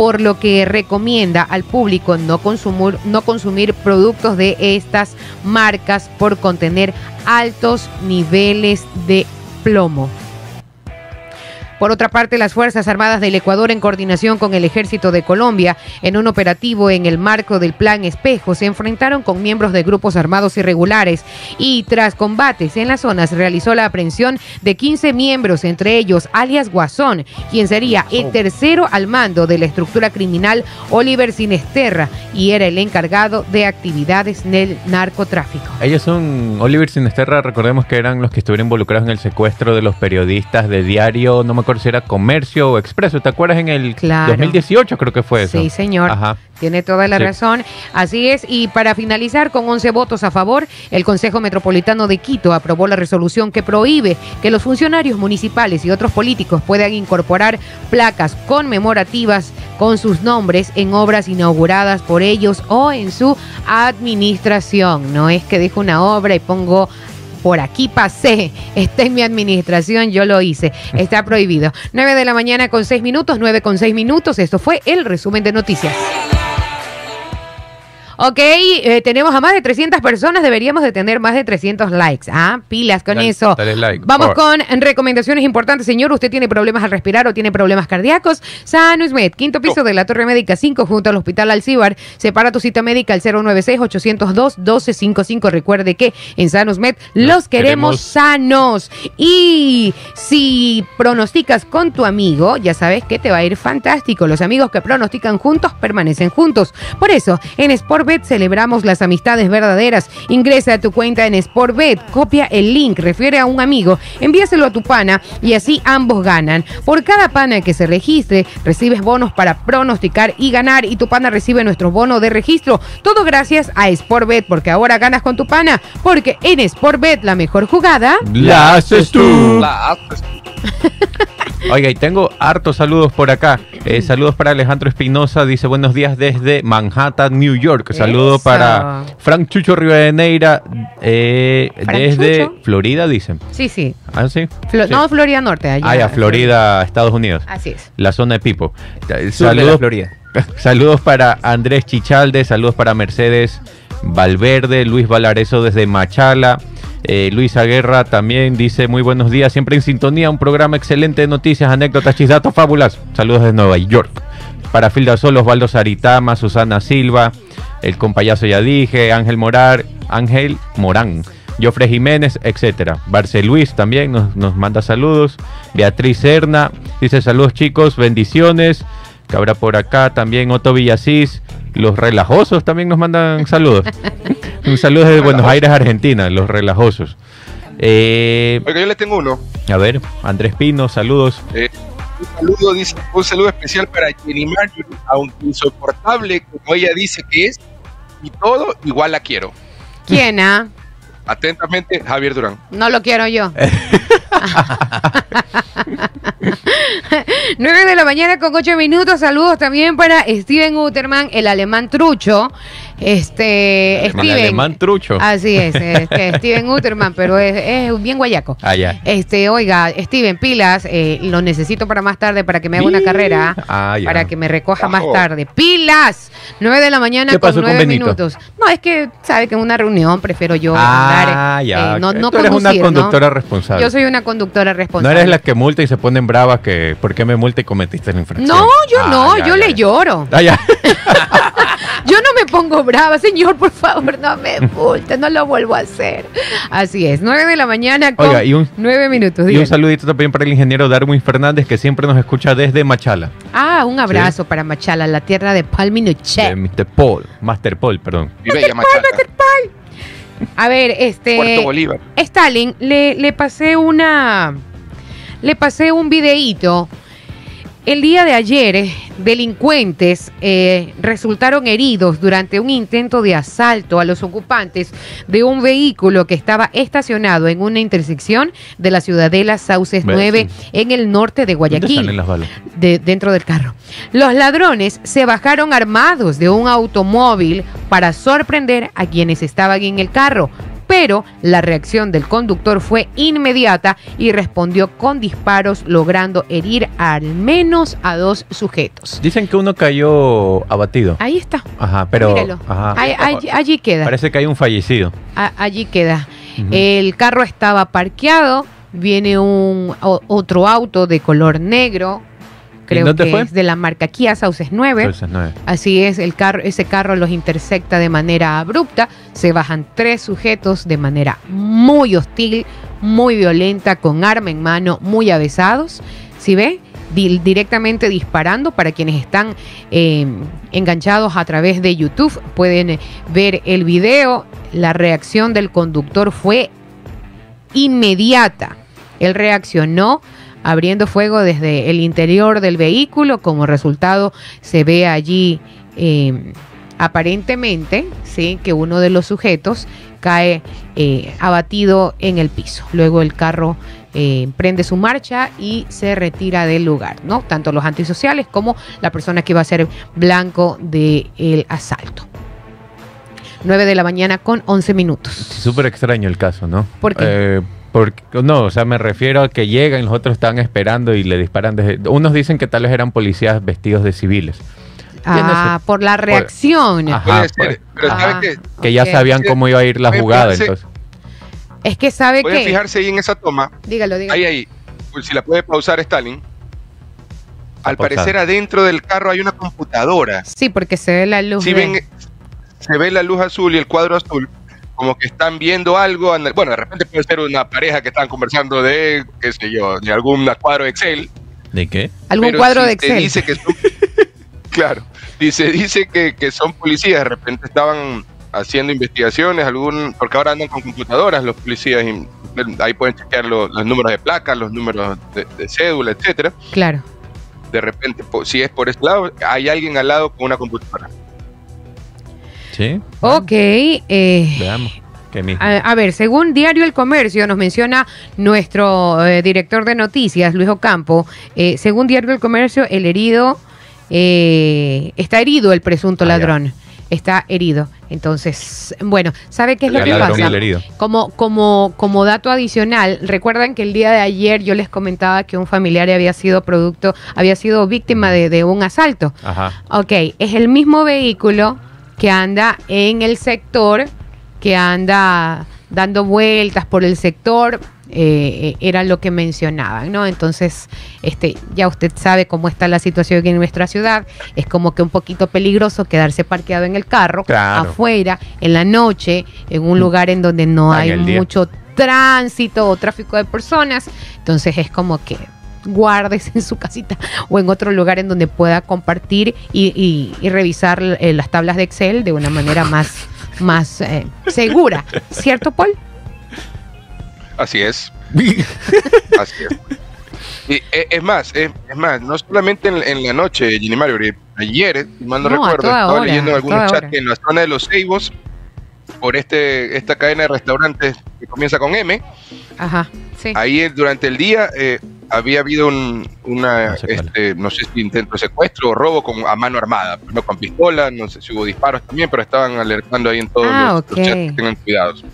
por lo que recomienda al público no consumir, no consumir productos de estas marcas por contener altos niveles de plomo. Por otra parte, las Fuerzas Armadas del Ecuador, en coordinación con el Ejército de Colombia, en un operativo en el marco del Plan Espejo, se enfrentaron con miembros de grupos armados irregulares y tras combates en las zonas realizó la aprehensión de 15 miembros, entre ellos alias Guasón, quien sería el tercero al mando de la estructura criminal Oliver Sinesterra y era el encargado de actividades del narcotráfico. Ellos son, Oliver Sinesterra, recordemos que eran los que estuvieron involucrados en el secuestro de los periodistas de diario, no me acuerdo si era Comercio o Expreso, ¿te acuerdas en el Claro. 2018 creo que fue eso? Sí, señor. Ajá. Tiene toda la Sí. razón. Así es. Y para finalizar, con 11 votos a favor, el Consejo Metropolitano de Quito aprobó la resolución que prohíbe que los funcionarios municipales y otros políticos puedan incorporar placas conmemorativas con sus nombres en obras inauguradas por ellos o en su administración. No es que dejo una obra y pongo por aquí pasé, está en mi administración, yo lo hice. Está prohibido. 9 de la mañana con 6 minutos, 9 con 6 minutos. Esto fue el resumen de noticias. Ok, eh, tenemos a más de 300 personas, deberíamos de tener más de 300 likes. Ah, pilas con Dale- eso. dale like, Vamos con recomendaciones importantes, señor. Usted tiene problemas al respirar o tiene problemas cardíacos. Sanusmed, quinto piso de la Torre Médica 5, junto al Hospital Alcibar. Separa tu cita médica al 096-802-1255. Recuerde que en Sanusmed los queremos, queremos. sanos. Y si pronosticas con tu amigo, ya sabes que te va a ir fantástico. Los amigos que pronostican juntos permanecen juntos. Por eso, en Sportbet celebramos las amistades verdaderas. Ingresa a tu cuenta en Sportbet, copia el link, refiere a un amigo, envíaselo a tu pana y así ambos ganan. Por cada pana que se registre, recibes bonos para pronosticar y ganar y tu pana recibe nuestro bono de registro. Todo gracias a Sportbet, porque ahora ganas con tu pana, porque en Sportbet la mejor jugada... La haces tú. La haces. Oiga, y tengo hartos saludos por acá. Eh, saludos para Alejandro Espinosa, dice buenos días desde Manhattan, New York. Saludo Eso. para Frank Chucho Rivadeneira, eh, desde Chucho. Florida, dicen. Sí, sí. ¿Ah, sí? Flo- Sí. No, Florida Norte. Allá, Ah, ya, Florida, Estados Unidos. Así es. La zona de Pipo. Saludos, Florida. *laughs* saludos para Andrés Chichalde, saludos para Mercedes Valverde, Luis Valareso desde Machala. eh, Luisa Guerra también dice muy buenos días, siempre en sintonía, un programa excelente de noticias, anécdotas, chisdatos, fábulas. Saludos desde Nueva York. Para Filda Sol, Osvaldo Saritama, Susana Silva, el compayazo ya dije, Ángel Morar, Ángel Morán, Jofre Jiménez, etcétera. Barce Luis también nos, nos manda saludos. Beatriz Serna dice saludos chicos, bendiciones. Que habrá por acá también Otto Villasís. Los relajosos también nos mandan *laughs* saludos. Un saludo desde Buenos Aires, Argentina, los relajosos. Eh, Oiga, yo le tengo uno. a ver, Andrés Pino, saludos. Un saludo, dice, un saludo especial para Jenny Marjorie, aunque insoportable como ella dice que es, y todo, igual la quiero. ¿Quién, ah? Atentamente, Javier Durán. No lo quiero yo. *laughs* 9 de la mañana con 8 minutos. Saludos también para Steven Uterman, el alemán trucho. Este, El Steven. alemán trucho. Así es, este, *laughs* Steven Uterman, pero es, es bien guayaco. Ah, ya. Este, oiga, Steven, pilas, eh, lo necesito para más tarde para que me haga una carrera. Ah, ya. Para que me recoja más tarde. ¡Pilas! 9 de la mañana ¿Qué con pasó con 9 Benito? minutos. No, es que sabe que en una reunión prefiero yo Ah, andar. ya. eh, no, no Tú eres una ¿no? conductora responsable. Yo soy una conductora No responsable. eres la que multa y se ponen bravas que ¿por qué me multa y cometiste la infracción? No, yo Ah, no, ya, yo ya, le ya. lloro. Ah, ya. *laughs* Yo no me pongo brava, señor, por favor, no me multe, no lo vuelvo a hacer. Así es, 9 de la mañana con Oiga, y un- 9 minutos. Y un saludito también para el ingeniero Darwin Fernández que siempre nos escucha desde Machala. Ah, un abrazo para Machala, la tierra de De Palminuche. Mr. Paul, Master Paul, perdón. Y bella *laughs* Machala. A ver, Puerto este. Bolívar. Stalin, le, le pasé una. Le pasé un videíto. El día de ayer, eh, delincuentes eh, resultaron heridos durante un intento de asalto a los ocupantes de un vehículo que estaba estacionado en una intersección de la Ciudadela Sauces Ve, 9 sí. en el norte de ¿Dónde Guayaquil las balas? de- dentro del carro. Los ladrones se bajaron armados de un automóvil para sorprender a quienes estaban en el carro. Pero la reacción del conductor fue inmediata y respondió con disparos, logrando herir al menos a dos sujetos. Dicen que uno cayó abatido. Ahí está. Ajá, pero ajá, Ahí- allí, allí queda. parece que hay un fallecido. A- allí queda. El carro estaba parqueado viene un o- otro auto de color negro, creo que fue? es de la marca Kia Sauces 9. Entonces, nueve. Así es, el carro, ese carro los intersecta de manera abrupta, se bajan tres sujetos de manera muy hostil, muy violenta, con arma en mano, muy avesados, ¿sí ve? Di- directamente disparando para quienes están eh, enganchados a través de YouTube, pueden eh, ver el video, la reacción del conductor fue inmediata. Él reaccionó abriendo fuego desde el interior del vehículo. Como resultado, se ve allí eh, aparentemente sí, que uno de los sujetos cae eh, abatido en el piso. Luego el carro eh, prende su marcha y se retira del lugar, ¿no? Tanto los antisociales como la persona que iba a ser blanco del asalto. 9 de la mañana con 11 minutos. Súper extraño el caso, ¿no? ¿Por qué? Eh, porque, no, o sea, me refiero a que llegan, los otros están esperando y le disparan desde... Unos dicen que tal vez eran policías vestidos de civiles. Ah, por la reacción. Ajá, Puede pues. ser, pero Ah. Que ya Ok. sabían cómo iba a ir la jugada, fijarse- entonces. Es que sabe que. fijarse ahí en esa toma. Dígalo, dígalo. Ahí, ahí. Pues, si la puede pausar Stalin. Al parecer adentro del carro hay una computadora. Sí, porque se ve la luz. Si de- ven, se ve la luz azul y el cuadro azul, como que están viendo algo. Bueno, de repente puede ser una pareja que están conversando de, qué sé yo, de algún cuadro Excel. ¿De qué? algún cuadro si de Excel. dice que son, *laughs* claro, dice, dice que, que son policías, de repente estaban haciendo investigaciones, algún, porque ahora andan con computadoras los policías, y ahí pueden chequear lo- los números de placas, los números de, de cédula, etcétera. Claro. De repente, si es por ese lado, hay alguien al lado con una computadora. ¿Sí? Ok. eh, Veamos. A, a ver, según Diario El Comercio, nos menciona nuestro eh, director de noticias, Luis Ocampo, eh, según Diario El Comercio, el herido, eh, está herido el presunto Ah, ya. ladrón. Está herido. Entonces, bueno, ¿sabe qué es lo que pasa? Como, como, como dato adicional, recuerdan que el día de ayer yo les comentaba que un familiar había sido producto, había sido víctima de, de un asalto. Ajá. Ok, es el mismo vehículo que anda en el sector, que anda dando vueltas por el sector, eh, eh, era lo que mencionaban, ¿no? Entonces, este, ya usted sabe cómo está la situación en nuestra ciudad, es como que un poquito peligroso quedarse parqueado en el carro, Claro. afuera, en la noche, en un lugar en donde no hay mucho tránsito o tráfico de personas, entonces es como que guardes en su casita o en otro lugar en donde pueda compartir y, y- y revisar eh, las tablas de Excel de una manera más, más eh, segura, ¿cierto, Paul? Así es. *laughs* Así es. Y, eh, es más, es, es más, no solamente en, en la noche, Ginny Mario, ayer, si mal no, recuerdo, estaba hora, leyendo en algunos chats que en la zona de los Ceibos, por este esta cadena de restaurantes que comienza con M, Ajá, sí. ahí eh, durante el día eh, había habido un, una, No sé este, no sé si intento de secuestro o robo con, a mano armada, no con pistola, no sé si hubo disparos también, pero estaban alertando ahí en todos Ah, los, los ok. chats que tengan cuidados.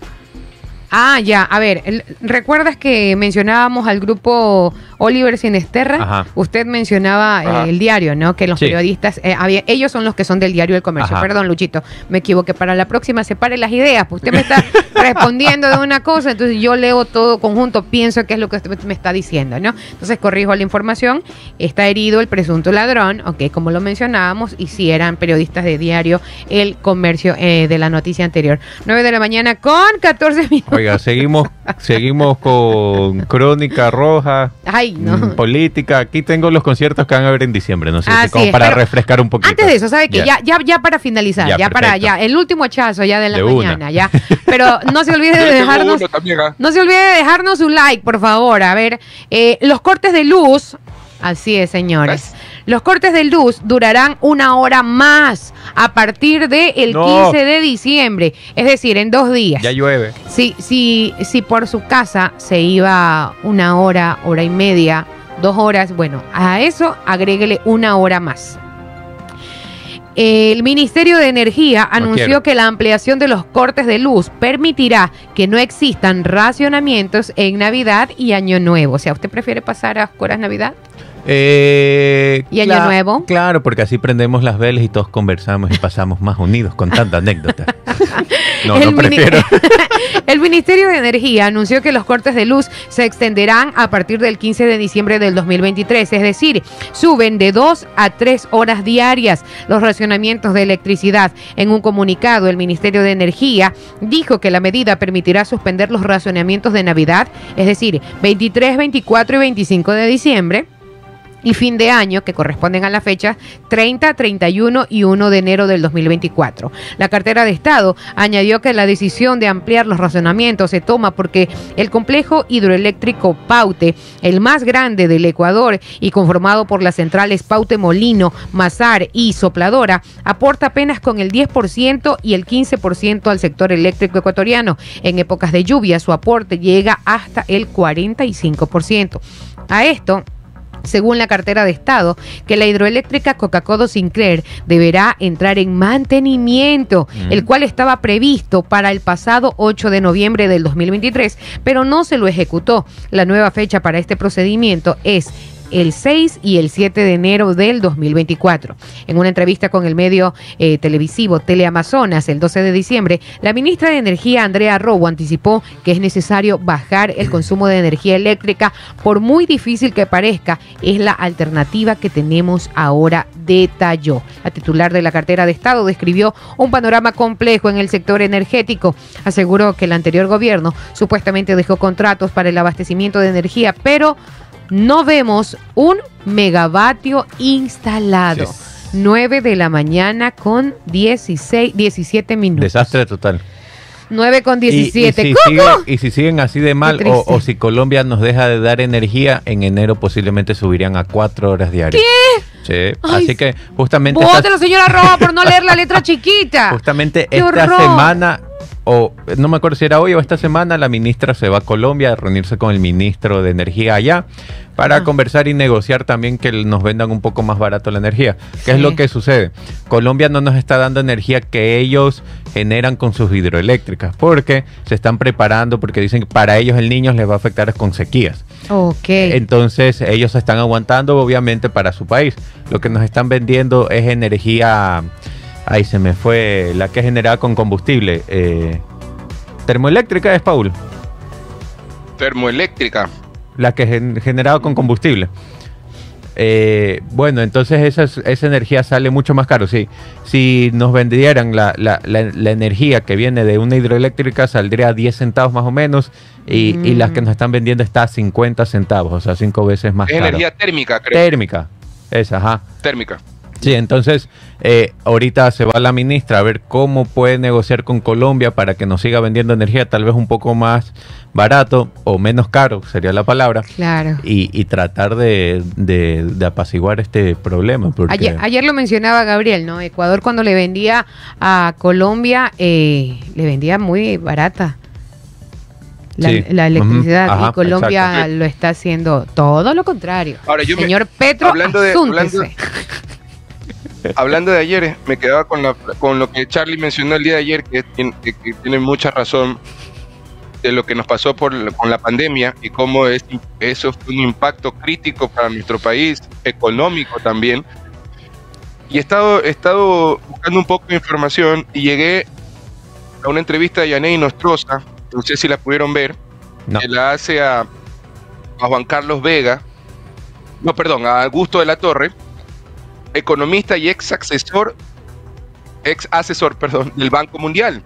Ah, ya, a ver, el- ¿recuerdas que mencionábamos al grupo Oliver Sinesterra? Ajá. Usted mencionaba eh, Ajá. el diario, ¿no? Que los Sí. periodistas, eh, había- ellos son los que son del diario del comercio. Ajá. Perdón, Luchito, me equivoqué. Para la próxima separe las ideas, pues usted me está *laughs* respondiendo de una cosa, entonces yo leo todo conjunto, pienso que es lo que usted me está diciendo, ¿no? Entonces corrijo la información, está herido el presunto ladrón, ok, como lo mencionábamos, y si eran periodistas de diario El Comercio eh, de la noticia anterior. 9 de la mañana con 14 minutos. Oiga, seguimos, seguimos con Crónica Roja, Ay, no. mm, política. Aquí tengo los conciertos que van a ver en diciembre. No sé Así como es, para refrescar un poquito. Antes de eso, ¿sabe qué? Ya, ya, ya para finalizar, ya, Ya, para ya, el último hachazo ya de la De una. mañana, ya. *laughs* Pero no se olvide de dejarnos, también, ¿ah? no se olvide de dejarnos un like, por favor. A ver, eh, los cortes de luz, así es, señores. Los cortes de luz durarán una hora más a partir del el No. 15 de diciembre, es decir, en dos días. Ya llueve. Si, si, si por su casa se iba una hora, hora y media, dos horas, bueno, a eso agréguele una hora más. El Ministerio de Energía anunció quiero. que la ampliación de los cortes de luz permitirá que no existan racionamientos en Navidad y Año Nuevo. O sea, ¿usted prefiere pasar a oscuras Navidad? Eh, ¿Y Año Nuevo? Claro, porque así prendemos las velas y todos conversamos y pasamos más unidos con tanta anécdota. *laughs* No, El no prefiero. *laughs* El Ministerio de Energía anunció que los cortes de luz se extenderán a partir del 15 de diciembre del 2023, es decir, suben de 2 a 3 horas diarias los racionamientos de electricidad. En un comunicado, el Ministerio de Energía dijo que la medida permitirá suspender los racionamientos de Navidad, es decir, 23, 24 y 25 de diciembre y fin de año, que corresponden a la fecha 30, 31 y 1 de enero del 2024. La cartera de Estado añadió que la decisión de ampliar los razonamientos se toma porque el complejo hidroeléctrico Paute, el más grande del Ecuador y conformado por las centrales Paute Molino, Mazar y Sopladora, aporta apenas con el 10% y el 15% al sector eléctrico ecuatoriano. En épocas de lluvia su aporte llega hasta el 45%. A esto según la cartera de Estado, que la hidroeléctrica Coca-Cola Sinclair deberá entrar en mantenimiento, Mm. el cual estaba previsto para el pasado 8 de noviembre del 2023, pero no se lo ejecutó. La nueva fecha para este procedimiento es el 6 y el 7 de enero del 2024. En una entrevista con el medio eh, televisivo Teleamazonas el 12 de diciembre, la ministra de Energía Andrea Robo anticipó que es necesario bajar el consumo de energía eléctrica, por muy difícil que parezca, es la alternativa que tenemos ahora, detalló. La titular de la cartera de Estado describió un panorama complejo en el sector energético. Aseguró que el anterior gobierno supuestamente dejó contratos para el abastecimiento de energía, pero no vemos un megavatio instalado. Sí. 9 de la mañana con 16, 17 minutos. Desastre total. 9 con Y- 17. Y, si ¿Cómo? siguen, y si siguen así de mal, o, o si Colombia nos deja de dar energía, en enero posiblemente subirían a cuatro horas diarias. ¿Qué? Sí. Ay, así que justamente esta- Bótelo, señora Roa, por no leer la letra chiquita. *laughs* Justamente ¡Qué esta horror! semana, o no me acuerdo si era hoy o esta semana, la ministra se va a Colombia a reunirse con el ministro de Energía allá para Ajá. conversar y negociar también que nos vendan un poco más barato la energía. ¿Qué es lo que sucede? Colombia no nos está dando energía que ellos generan con sus hidroeléctricas porque se están preparando porque dicen que para ellos el niño les va a afectar con sequías. Ok. Entonces ellos se están aguantando obviamente para su país. Lo que nos están vendiendo es energía, ahí se me fue, la que es generada con combustible. eh, termoeléctrica es Paul, Termoeléctrica. la que es generada con combustible. Eh, bueno, entonces esa, es- esa energía sale mucho más caro. Sí, si nos vendieran la, la- la- la energía que viene de una hidroeléctrica, saldría a 10 centavos más o menos. Y, y las que Mm. nos están vendiendo está a 50 centavos, o sea, cinco veces más Es caro. energía térmica, creo. Térmica. Esa, ajá. térmica. Sí, entonces eh, ahorita se va la ministra a ver cómo puede negociar con Colombia para que nos siga vendiendo energía tal vez un poco más barato o menos caro, sería la palabra, Claro. y, y tratar de, de- de apaciguar este problema. Porque, Ayer, ayer lo mencionaba Gabriel, ¿no? Ecuador cuando le vendía a Colombia, eh, le vendía muy barata la, Sí. la electricidad. Ajá, y Colombia exacto. lo está haciendo todo lo contrario. Ahora, yo me- Señor Petro, hablando de- hablando- *laughs* *laughs* Hablando de ayer, me quedaba con, la- con lo que Charlie mencionó el día de ayer, que, tiene- que- que tiene mucha razón de lo que nos pasó por, con la pandemia y cómo es, eso fue un impacto crítico para nuestro país, económico también. Y he estado, he estado buscando un poco de información y llegué a una entrevista de Yaney Nostroza, no sé si la pudieron ver, No. que la hace a, a Juan Carlos Vega, no, perdón, a Augusto de la Torre, economista y ex asesor, ex asesor, perdón, del Banco Mundial.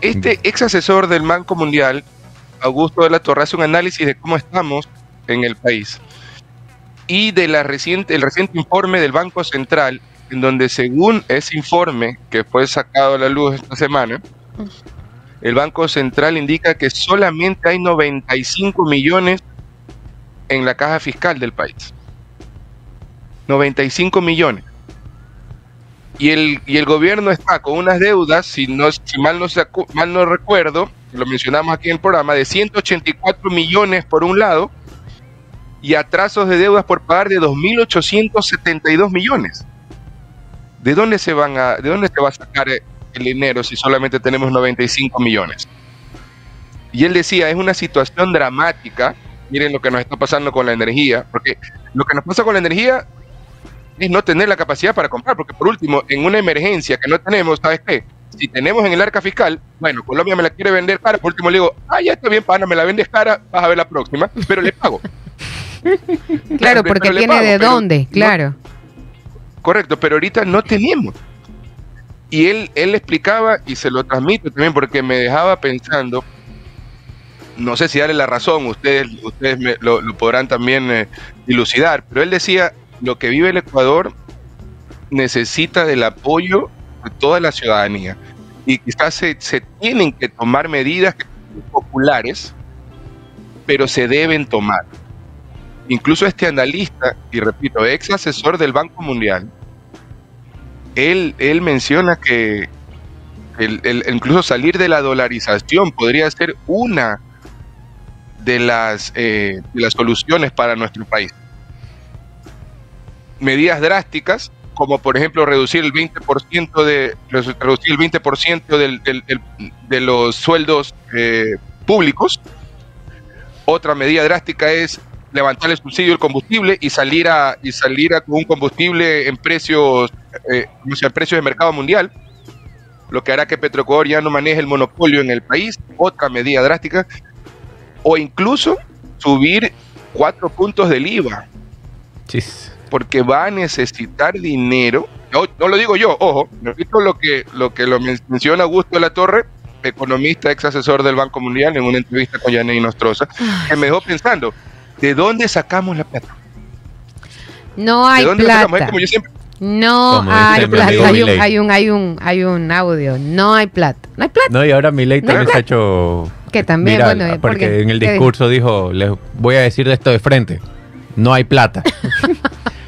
Este ex asesor del Banco Mundial, Augusto de la Torre, hace un análisis de cómo estamos en el país y de la reciente, el reciente informe del Banco Central, en donde según ese informe que fue sacado a la luz esta semana, el Banco Central indica que solamente hay 95 millones en la caja fiscal del país. 95 millones. Y el, y el gobierno está con unas deudas, si, no, si mal, no se mal no recuerdo, lo mencionamos aquí en el programa, de 184 millones por un lado y atrasos de deudas por pagar de 2.872 millones. ¿De dónde se van a, de dónde se va a sacar eh, el dinero si solamente tenemos 95 millones? Y él decía, es una situación dramática miren lo que nos está pasando con la energía, porque lo que nos pasa con la energía es no tener la capacidad para comprar, porque por último, en una emergencia que no tenemos, ¿sabes qué? Si tenemos en el arca fiscal, bueno, Colombia me la quiere vender cara, por último le digo, ah, ya está bien, pana, me la vendes cara, vas a ver la próxima, pero le pago. *laughs* Claro, porque Pero tiene pago, de dónde, no- claro. Correcto, pero ahorita no tenemos. Y él, él explicaba, y se lo transmito también porque me dejaba pensando, no sé si darle la razón, ustedes, ustedes me- lo, lo podrán también eh, dilucidar, pero él decía, lo que vive el Ecuador necesita del apoyo de toda la ciudadanía. Y quizás se, tienen que tomar medidas populares, pero se deben tomar. Incluso este analista, y repito, ex asesor del Banco Mundial, él, él menciona que el, el- incluso salir de la dolarización podría ser una de las, eh, de las soluciones para nuestro país. Medidas drásticas, como por ejemplo reducir el 20% de, reducir el 20% del- del- del- de los sueldos eh, públicos. Otra medida drástica es levantar el subsidio del combustible y salir a y salir a con un combustible en precios eh, en precios de mercado mundial, lo que hará que Petroecuador ya no maneje el monopolio en el país, otra medida drástica, o incluso subir cuatro puntos del IVA, Chis. Porque va a necesitar dinero. No, no lo digo yo, ojo, repito lo que lo que lo men- menciona Augusto de la Torre, economista, ex asesor del Banco Mundial, en una entrevista con Yaney Nostroza, que me dejó pensando, ¿de dónde sacamos la plata? No ¿De hay dónde la sacamos? Es plata. como yo siempre, No hay plata. Hay un, hay un, hay un, hay un audio. No hay plata. No hay plata. No, y ahora mi ley también no. se ha hecho Que también, viral, bueno, eh, porque porque- en el ¿qué discurso dijo, les voy a decir de esto de frente, no hay plata. *laughs*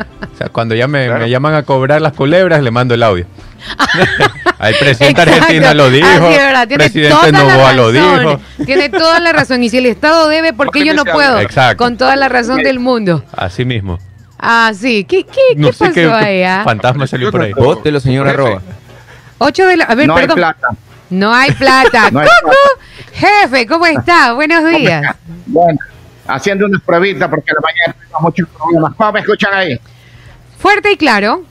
sea, cuando ya me, Claro. me llaman a cobrar las culebras, le mando el audio. *laughs* el presidente Exacto. argentino lo dijo, Así es verdad, el tiene presidente toda la Novoa lo dijo. Tiene toda la razón. Y si el Estado debe, ¿por qué ¿Por qué yo no puedo? Exacto. Con toda la razón del mundo. Así mismo. Ah, sí. ¿Qué, qué, No qué sé pasó qué, ahí? ah? fantasma salió por ahí. Vótelo, señor Jefe. arroba. Ocho de la... A ver, no hay perdón. plata. No hay *laughs* plata. No hay ¿Cómo? Jefe, ¿cómo está? Buenos días. Bueno, haciendo unas pruebitas porque a la mañana tengo muchos problemas. ¿Cómo me escuchan ahí? Fuerte y claro.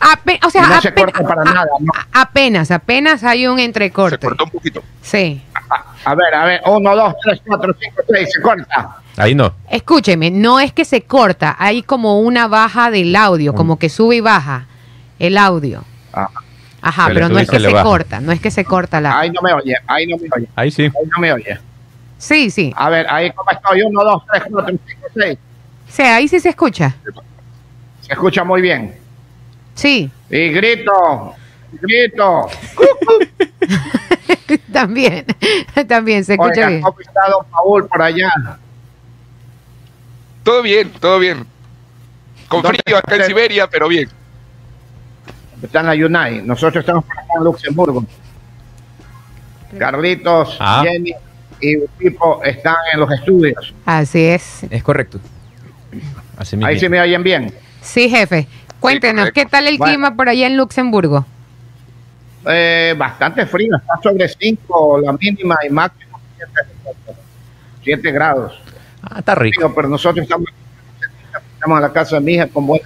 Ape- o sea, no se ape- corta para nada, apenas, apenas hay un se entrecorte. cortó un poquito. Sí. A ver, a ver, uno, dos, tres, cuatro, cinco, seis, se corta. Ahí no. Escúcheme, no es que se corta, hay como una baja del audio, como que sube y baja el audio. Ah, Ajá, Se pero no es que se se corta, no es que se corta la. ahí no me oye, ahí no me oye, Ahí sí. ahí no me oye. Sí, sí. A ver, ahí cómo estoy, uno, dos, tres, cuatro, cinco, seis. Sí, ahí sí se escucha. Se escucha muy bien. Sí, Y grito, grito. *laughs* también, también se escucha Oiga, bien. ¿cómo está don Paul por allá? Todo bien, todo bien. Con ¿Dónde frío acá en? Siberia, pero bien. Está en la Unai. Nosotros estamos por acá en Luxemburgo. Carlitos, Ah. Jenny y Pipo están en los estudios. Así es. Es correcto. Así. Ahí sí me oyen bien. Sí, jefe. Cuéntenos. ¿qué tal el Bueno. clima por allá en Luxemburgo? Eh, bastante frío, está sobre 5 la mínima y máximo 7 grados. Ah, está rico. Frío, pero nosotros estamos, estamos en la casa de mi hija con buen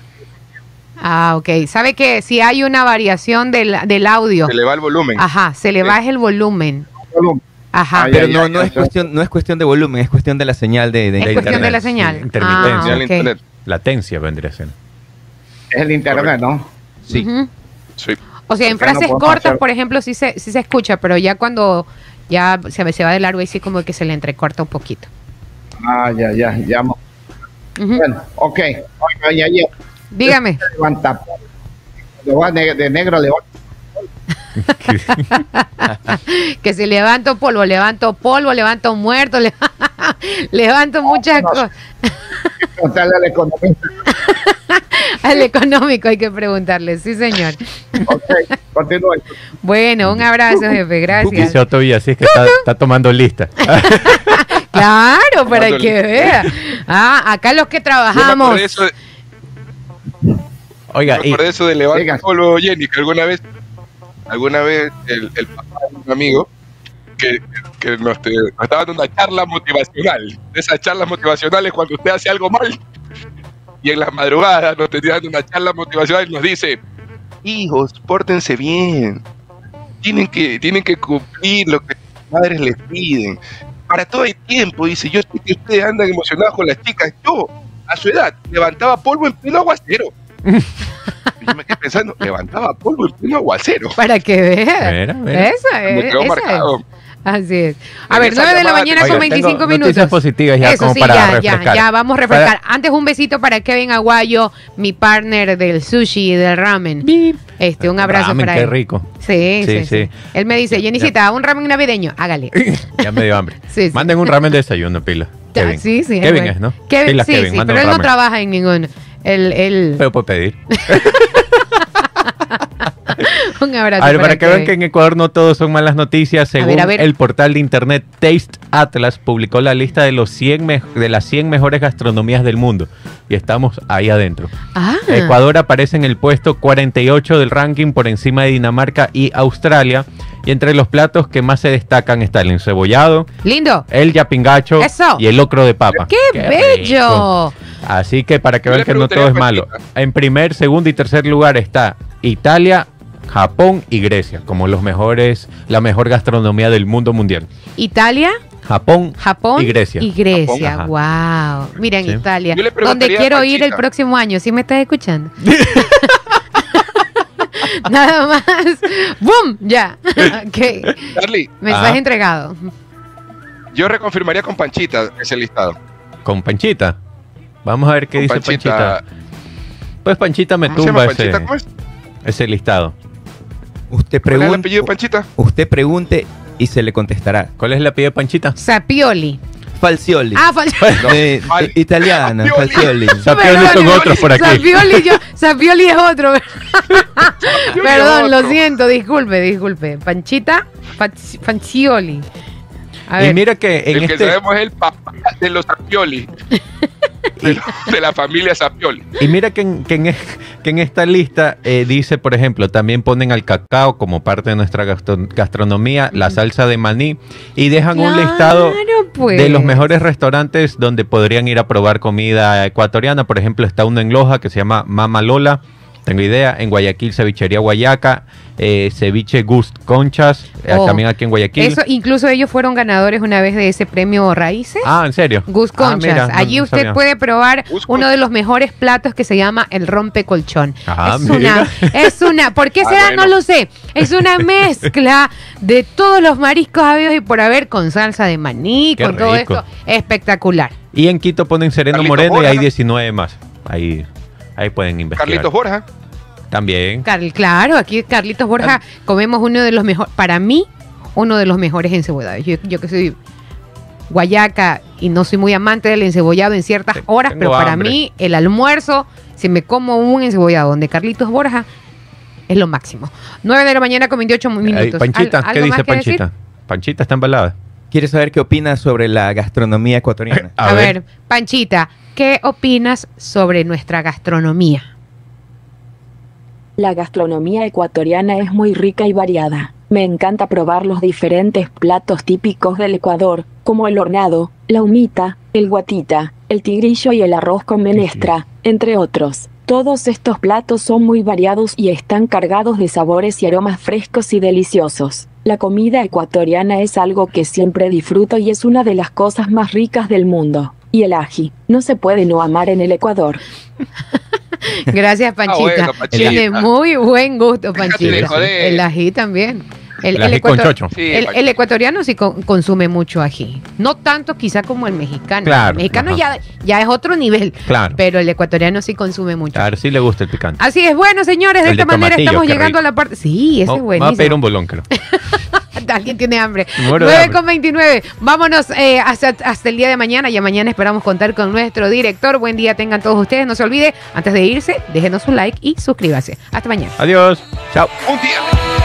Ah, ok. ¿Sabe que si hay una variación del, del audio? Se le va el volumen. Ajá, se le Sí. baja el volumen. volumen. Ajá. Ay, Pero ay, no, ay, no, ay, es cuestión, no es cuestión de volumen, es cuestión de la señal de, de es cuestión de la sí, señal. intermitencia. Ah, Señal de ok. internet. Latencia vendría siendo. Es el internet, ¿no? Sí. Sí. O sea, en Porque frases cortas, hacer- por ejemplo, sí se, sí se escucha, pero ya cuando ya se, se va de largo y sí como que se le entrecorta un poquito. Ah, ya, ya, ya. Bueno, ok. Oiga, ya, ya. Dígame. Levanta. Le va de, de negro, le va. *laughs* que si levanto polvo, levanto polvo, levanto muerto, *laughs* le- levanto muchas no. cosas. al economista. *laughs* Al económico hay que preguntarle, sí señor. Ok, continúe. Bueno, un abrazo, jefe, gracias. Dice Otto Villa, así es que está, está tomando lista. Claro, para que vea. Ah, acá los que trabajamos. Oiga, de eso de levantar polvo, Jenny, que alguna vez, alguna vez el, papá de un amigo que, que nos, te- nos estaba dando una charla motivacional. Esas charlas motivacionales cuando usted hace algo mal. Y en las madrugadas nos tenía dando una charla motivacional y nos dice, hijos, pórtense bien. Tienen que, tienen que cumplir lo que sus madres les piden. Para todo el tiempo, dice, yo sé que ustedes andan emocionados con las chicas. Yo, a su edad, levantaba polvo en pleno aguacero. *laughs* Y yo me quedé pensando, levantaba polvo en pleno aguacero. Para que mira. Esa Me es. quedó esa marcado. es. Así es. A ver, esa 9 de la mañana Oiga, 25 tengo minutos. noticias positivas ya Eso como sí, para ya, ya, refrescar. ya, vamos a refrescar. Antes un besito para Kevin Aguayo, mi partner del sushi y del ramen. Este, un abrazo Ramen, para qué él. rico. Sí, sí, Sí, sí, sí. Él me dice, Jenicita, un ramen navideño, hágale. *laughs* Ya me dio hambre. Sí, sí. Manden un ramen de desayuno, pila. Ya, Kevin. Sí, sí. Kevin bueno. es, ¿no? Kevin, Pilas sí, Kevin, sí, manda pero un él no trabaja en ningún. Él, él, Pero puede pedir. *laughs* un abrazo. A ver, para que vean que en Ecuador no todos son malas noticias, según ver, a ver. el portal de internet Taste Atlas publicó la lista de los 100 me- de las 100 mejores gastronomías del mundo y estamos ahí adentro. Ah, Ecuador aparece en el puesto 48 del ranking por encima de Dinamarca y Australia y entre los platos que más se destacan está el encebollado, lindo. el yapingacho Eso. y el locro de papa. ¡Qué, rico. bello! Así que para que vean que no todo es malo. En primer, segundo y tercer lugar está Italia, Japón y Grecia como los mejores, la mejor gastronomía del mundo mundial. Italia, Japón, Japón y Grecia. Y Grecia, Japón, wow. Mira, en Sí. Italia. Donde quiero ir el próximo año. ¿Sí me estás escuchando? *laughs* *laughs* Nada más. ¡Bum! Ya. *laughs* ok. Charlie, Mensaje Ah. entregado. yo reconfirmaría con Panchita ese listado. Con Panchita. Vamos a ver qué Con dice Panchita. Pues Panchita me ¿Cómo se tumba ese, Panchita? ¿Cómo es? ese listado. Usted ¿Cuál es el apellido de Panchita? usted pregunte y se le contestará. ¿Cuál es la apellido de Panchita? Sapioli. Falcioli. Ah, fal- De- *laughs* Fal- de- italiana, Falcioli. Falcioli. Sapioli son otros por aquí. Sapioli, yo, *laughs* Sapioli es otro. *laughs* Perdón, lo siento, disculpe, disculpe. Panchita. A Y ver, mira que en el que este sabemos es el papá de los Sapioli. *laughs* De, la familia Sapioli. Y mira que en, que en, que en esta lista eh, dice, por ejemplo, también ponen al cacao como parte de nuestra gastronomía, la salsa de maní, y dejan un listado pues. de los mejores restaurantes donde podrían ir a probar comida ecuatoriana. Por ejemplo, está uno en Loja que se llama Mama Lola, tengo idea, en Guayaquil, cevichería Guayaca, eh, ceviche Gust Conchas, eh, Oh, también aquí en Guayaquil. Eso, incluso ellos fueron ganadores una vez de ese premio Raíces. Ah, ¿en serio? Gus Ah, Conchas. mira, Allí no usted sabía. puede probar uno de los mejores platos que se llama el rompecolchón. Ah, es mira. una, es una, ¿por qué Ah, será? bueno. No lo sé. Es una *laughs* mezcla de todos los mariscos habidos y por haber con salsa de maní, Qué con todo esto. Espectacular. Y en Quito ponen Sereno Carlitos Moreno y hay 19 más. Ahí, ahí pueden investigar. Carlitos Borja. También. Carl- claro, aquí Carlitos Borja comemos uno de los mejores, para mí, uno de los mejores encebollados. Yo, yo que soy guayaca y no soy muy amante del encebollado en ciertas horas, tengo pero para hambre. mí el almuerzo, si me como un encebollado donde Carlitos Borja, es lo máximo. 9 de la mañana con 28 Ahí, minutos. Panchita, ¿Al- ¿qué dice decir? Panchita? Panchita está embalada. ¿Quiere saber qué opina sobre la gastronomía ecuatoriana? *laughs* A, ver. Panchita, ¿qué opinas sobre nuestra gastronomía? La gastronomía ecuatoriana es muy rica y variada. Me encanta probar los diferentes platos típicos del Ecuador, como el hornado, la humita, el guatita, el tigrillo y el arroz con menestra, entre otros. Todos estos platos son muy variados y están cargados de sabores y aromas frescos y deliciosos. La comida ecuatoriana es algo que siempre disfruto y es una de las cosas más ricas del mundo. Y el ají, no se puede no amar en el Ecuador. *laughs* Gracias, Panchita. bueno, Panchita. Tiene muy buen gusto, Panchita. El ají también. El, El con chocho. Sí, ecuatoriano sí con- consume mucho ají. No tanto quizá como el mexicano. Claro, El mexicano ajá. ya, ya es otro nivel. Claro. Pero el ecuatoriano sí consume mucho. A ver si le gusta el picante. Así es, bueno, señores, de esta manera estamos llegando rico. a la parte. Sí, ese es Va a pedir buenísimo. un bolón, creo. *laughs* Alguien *laughs* tiene hambre. Me muero de 9 hambre. con 29. Vámonos eh, hasta, hasta el día de mañana. Ya mañana esperamos contar con nuestro director. Buen día tengan todos ustedes. No se olvide, antes de irse, déjenos un like y suscríbase. Hasta mañana. Adiós. Chao. Un día.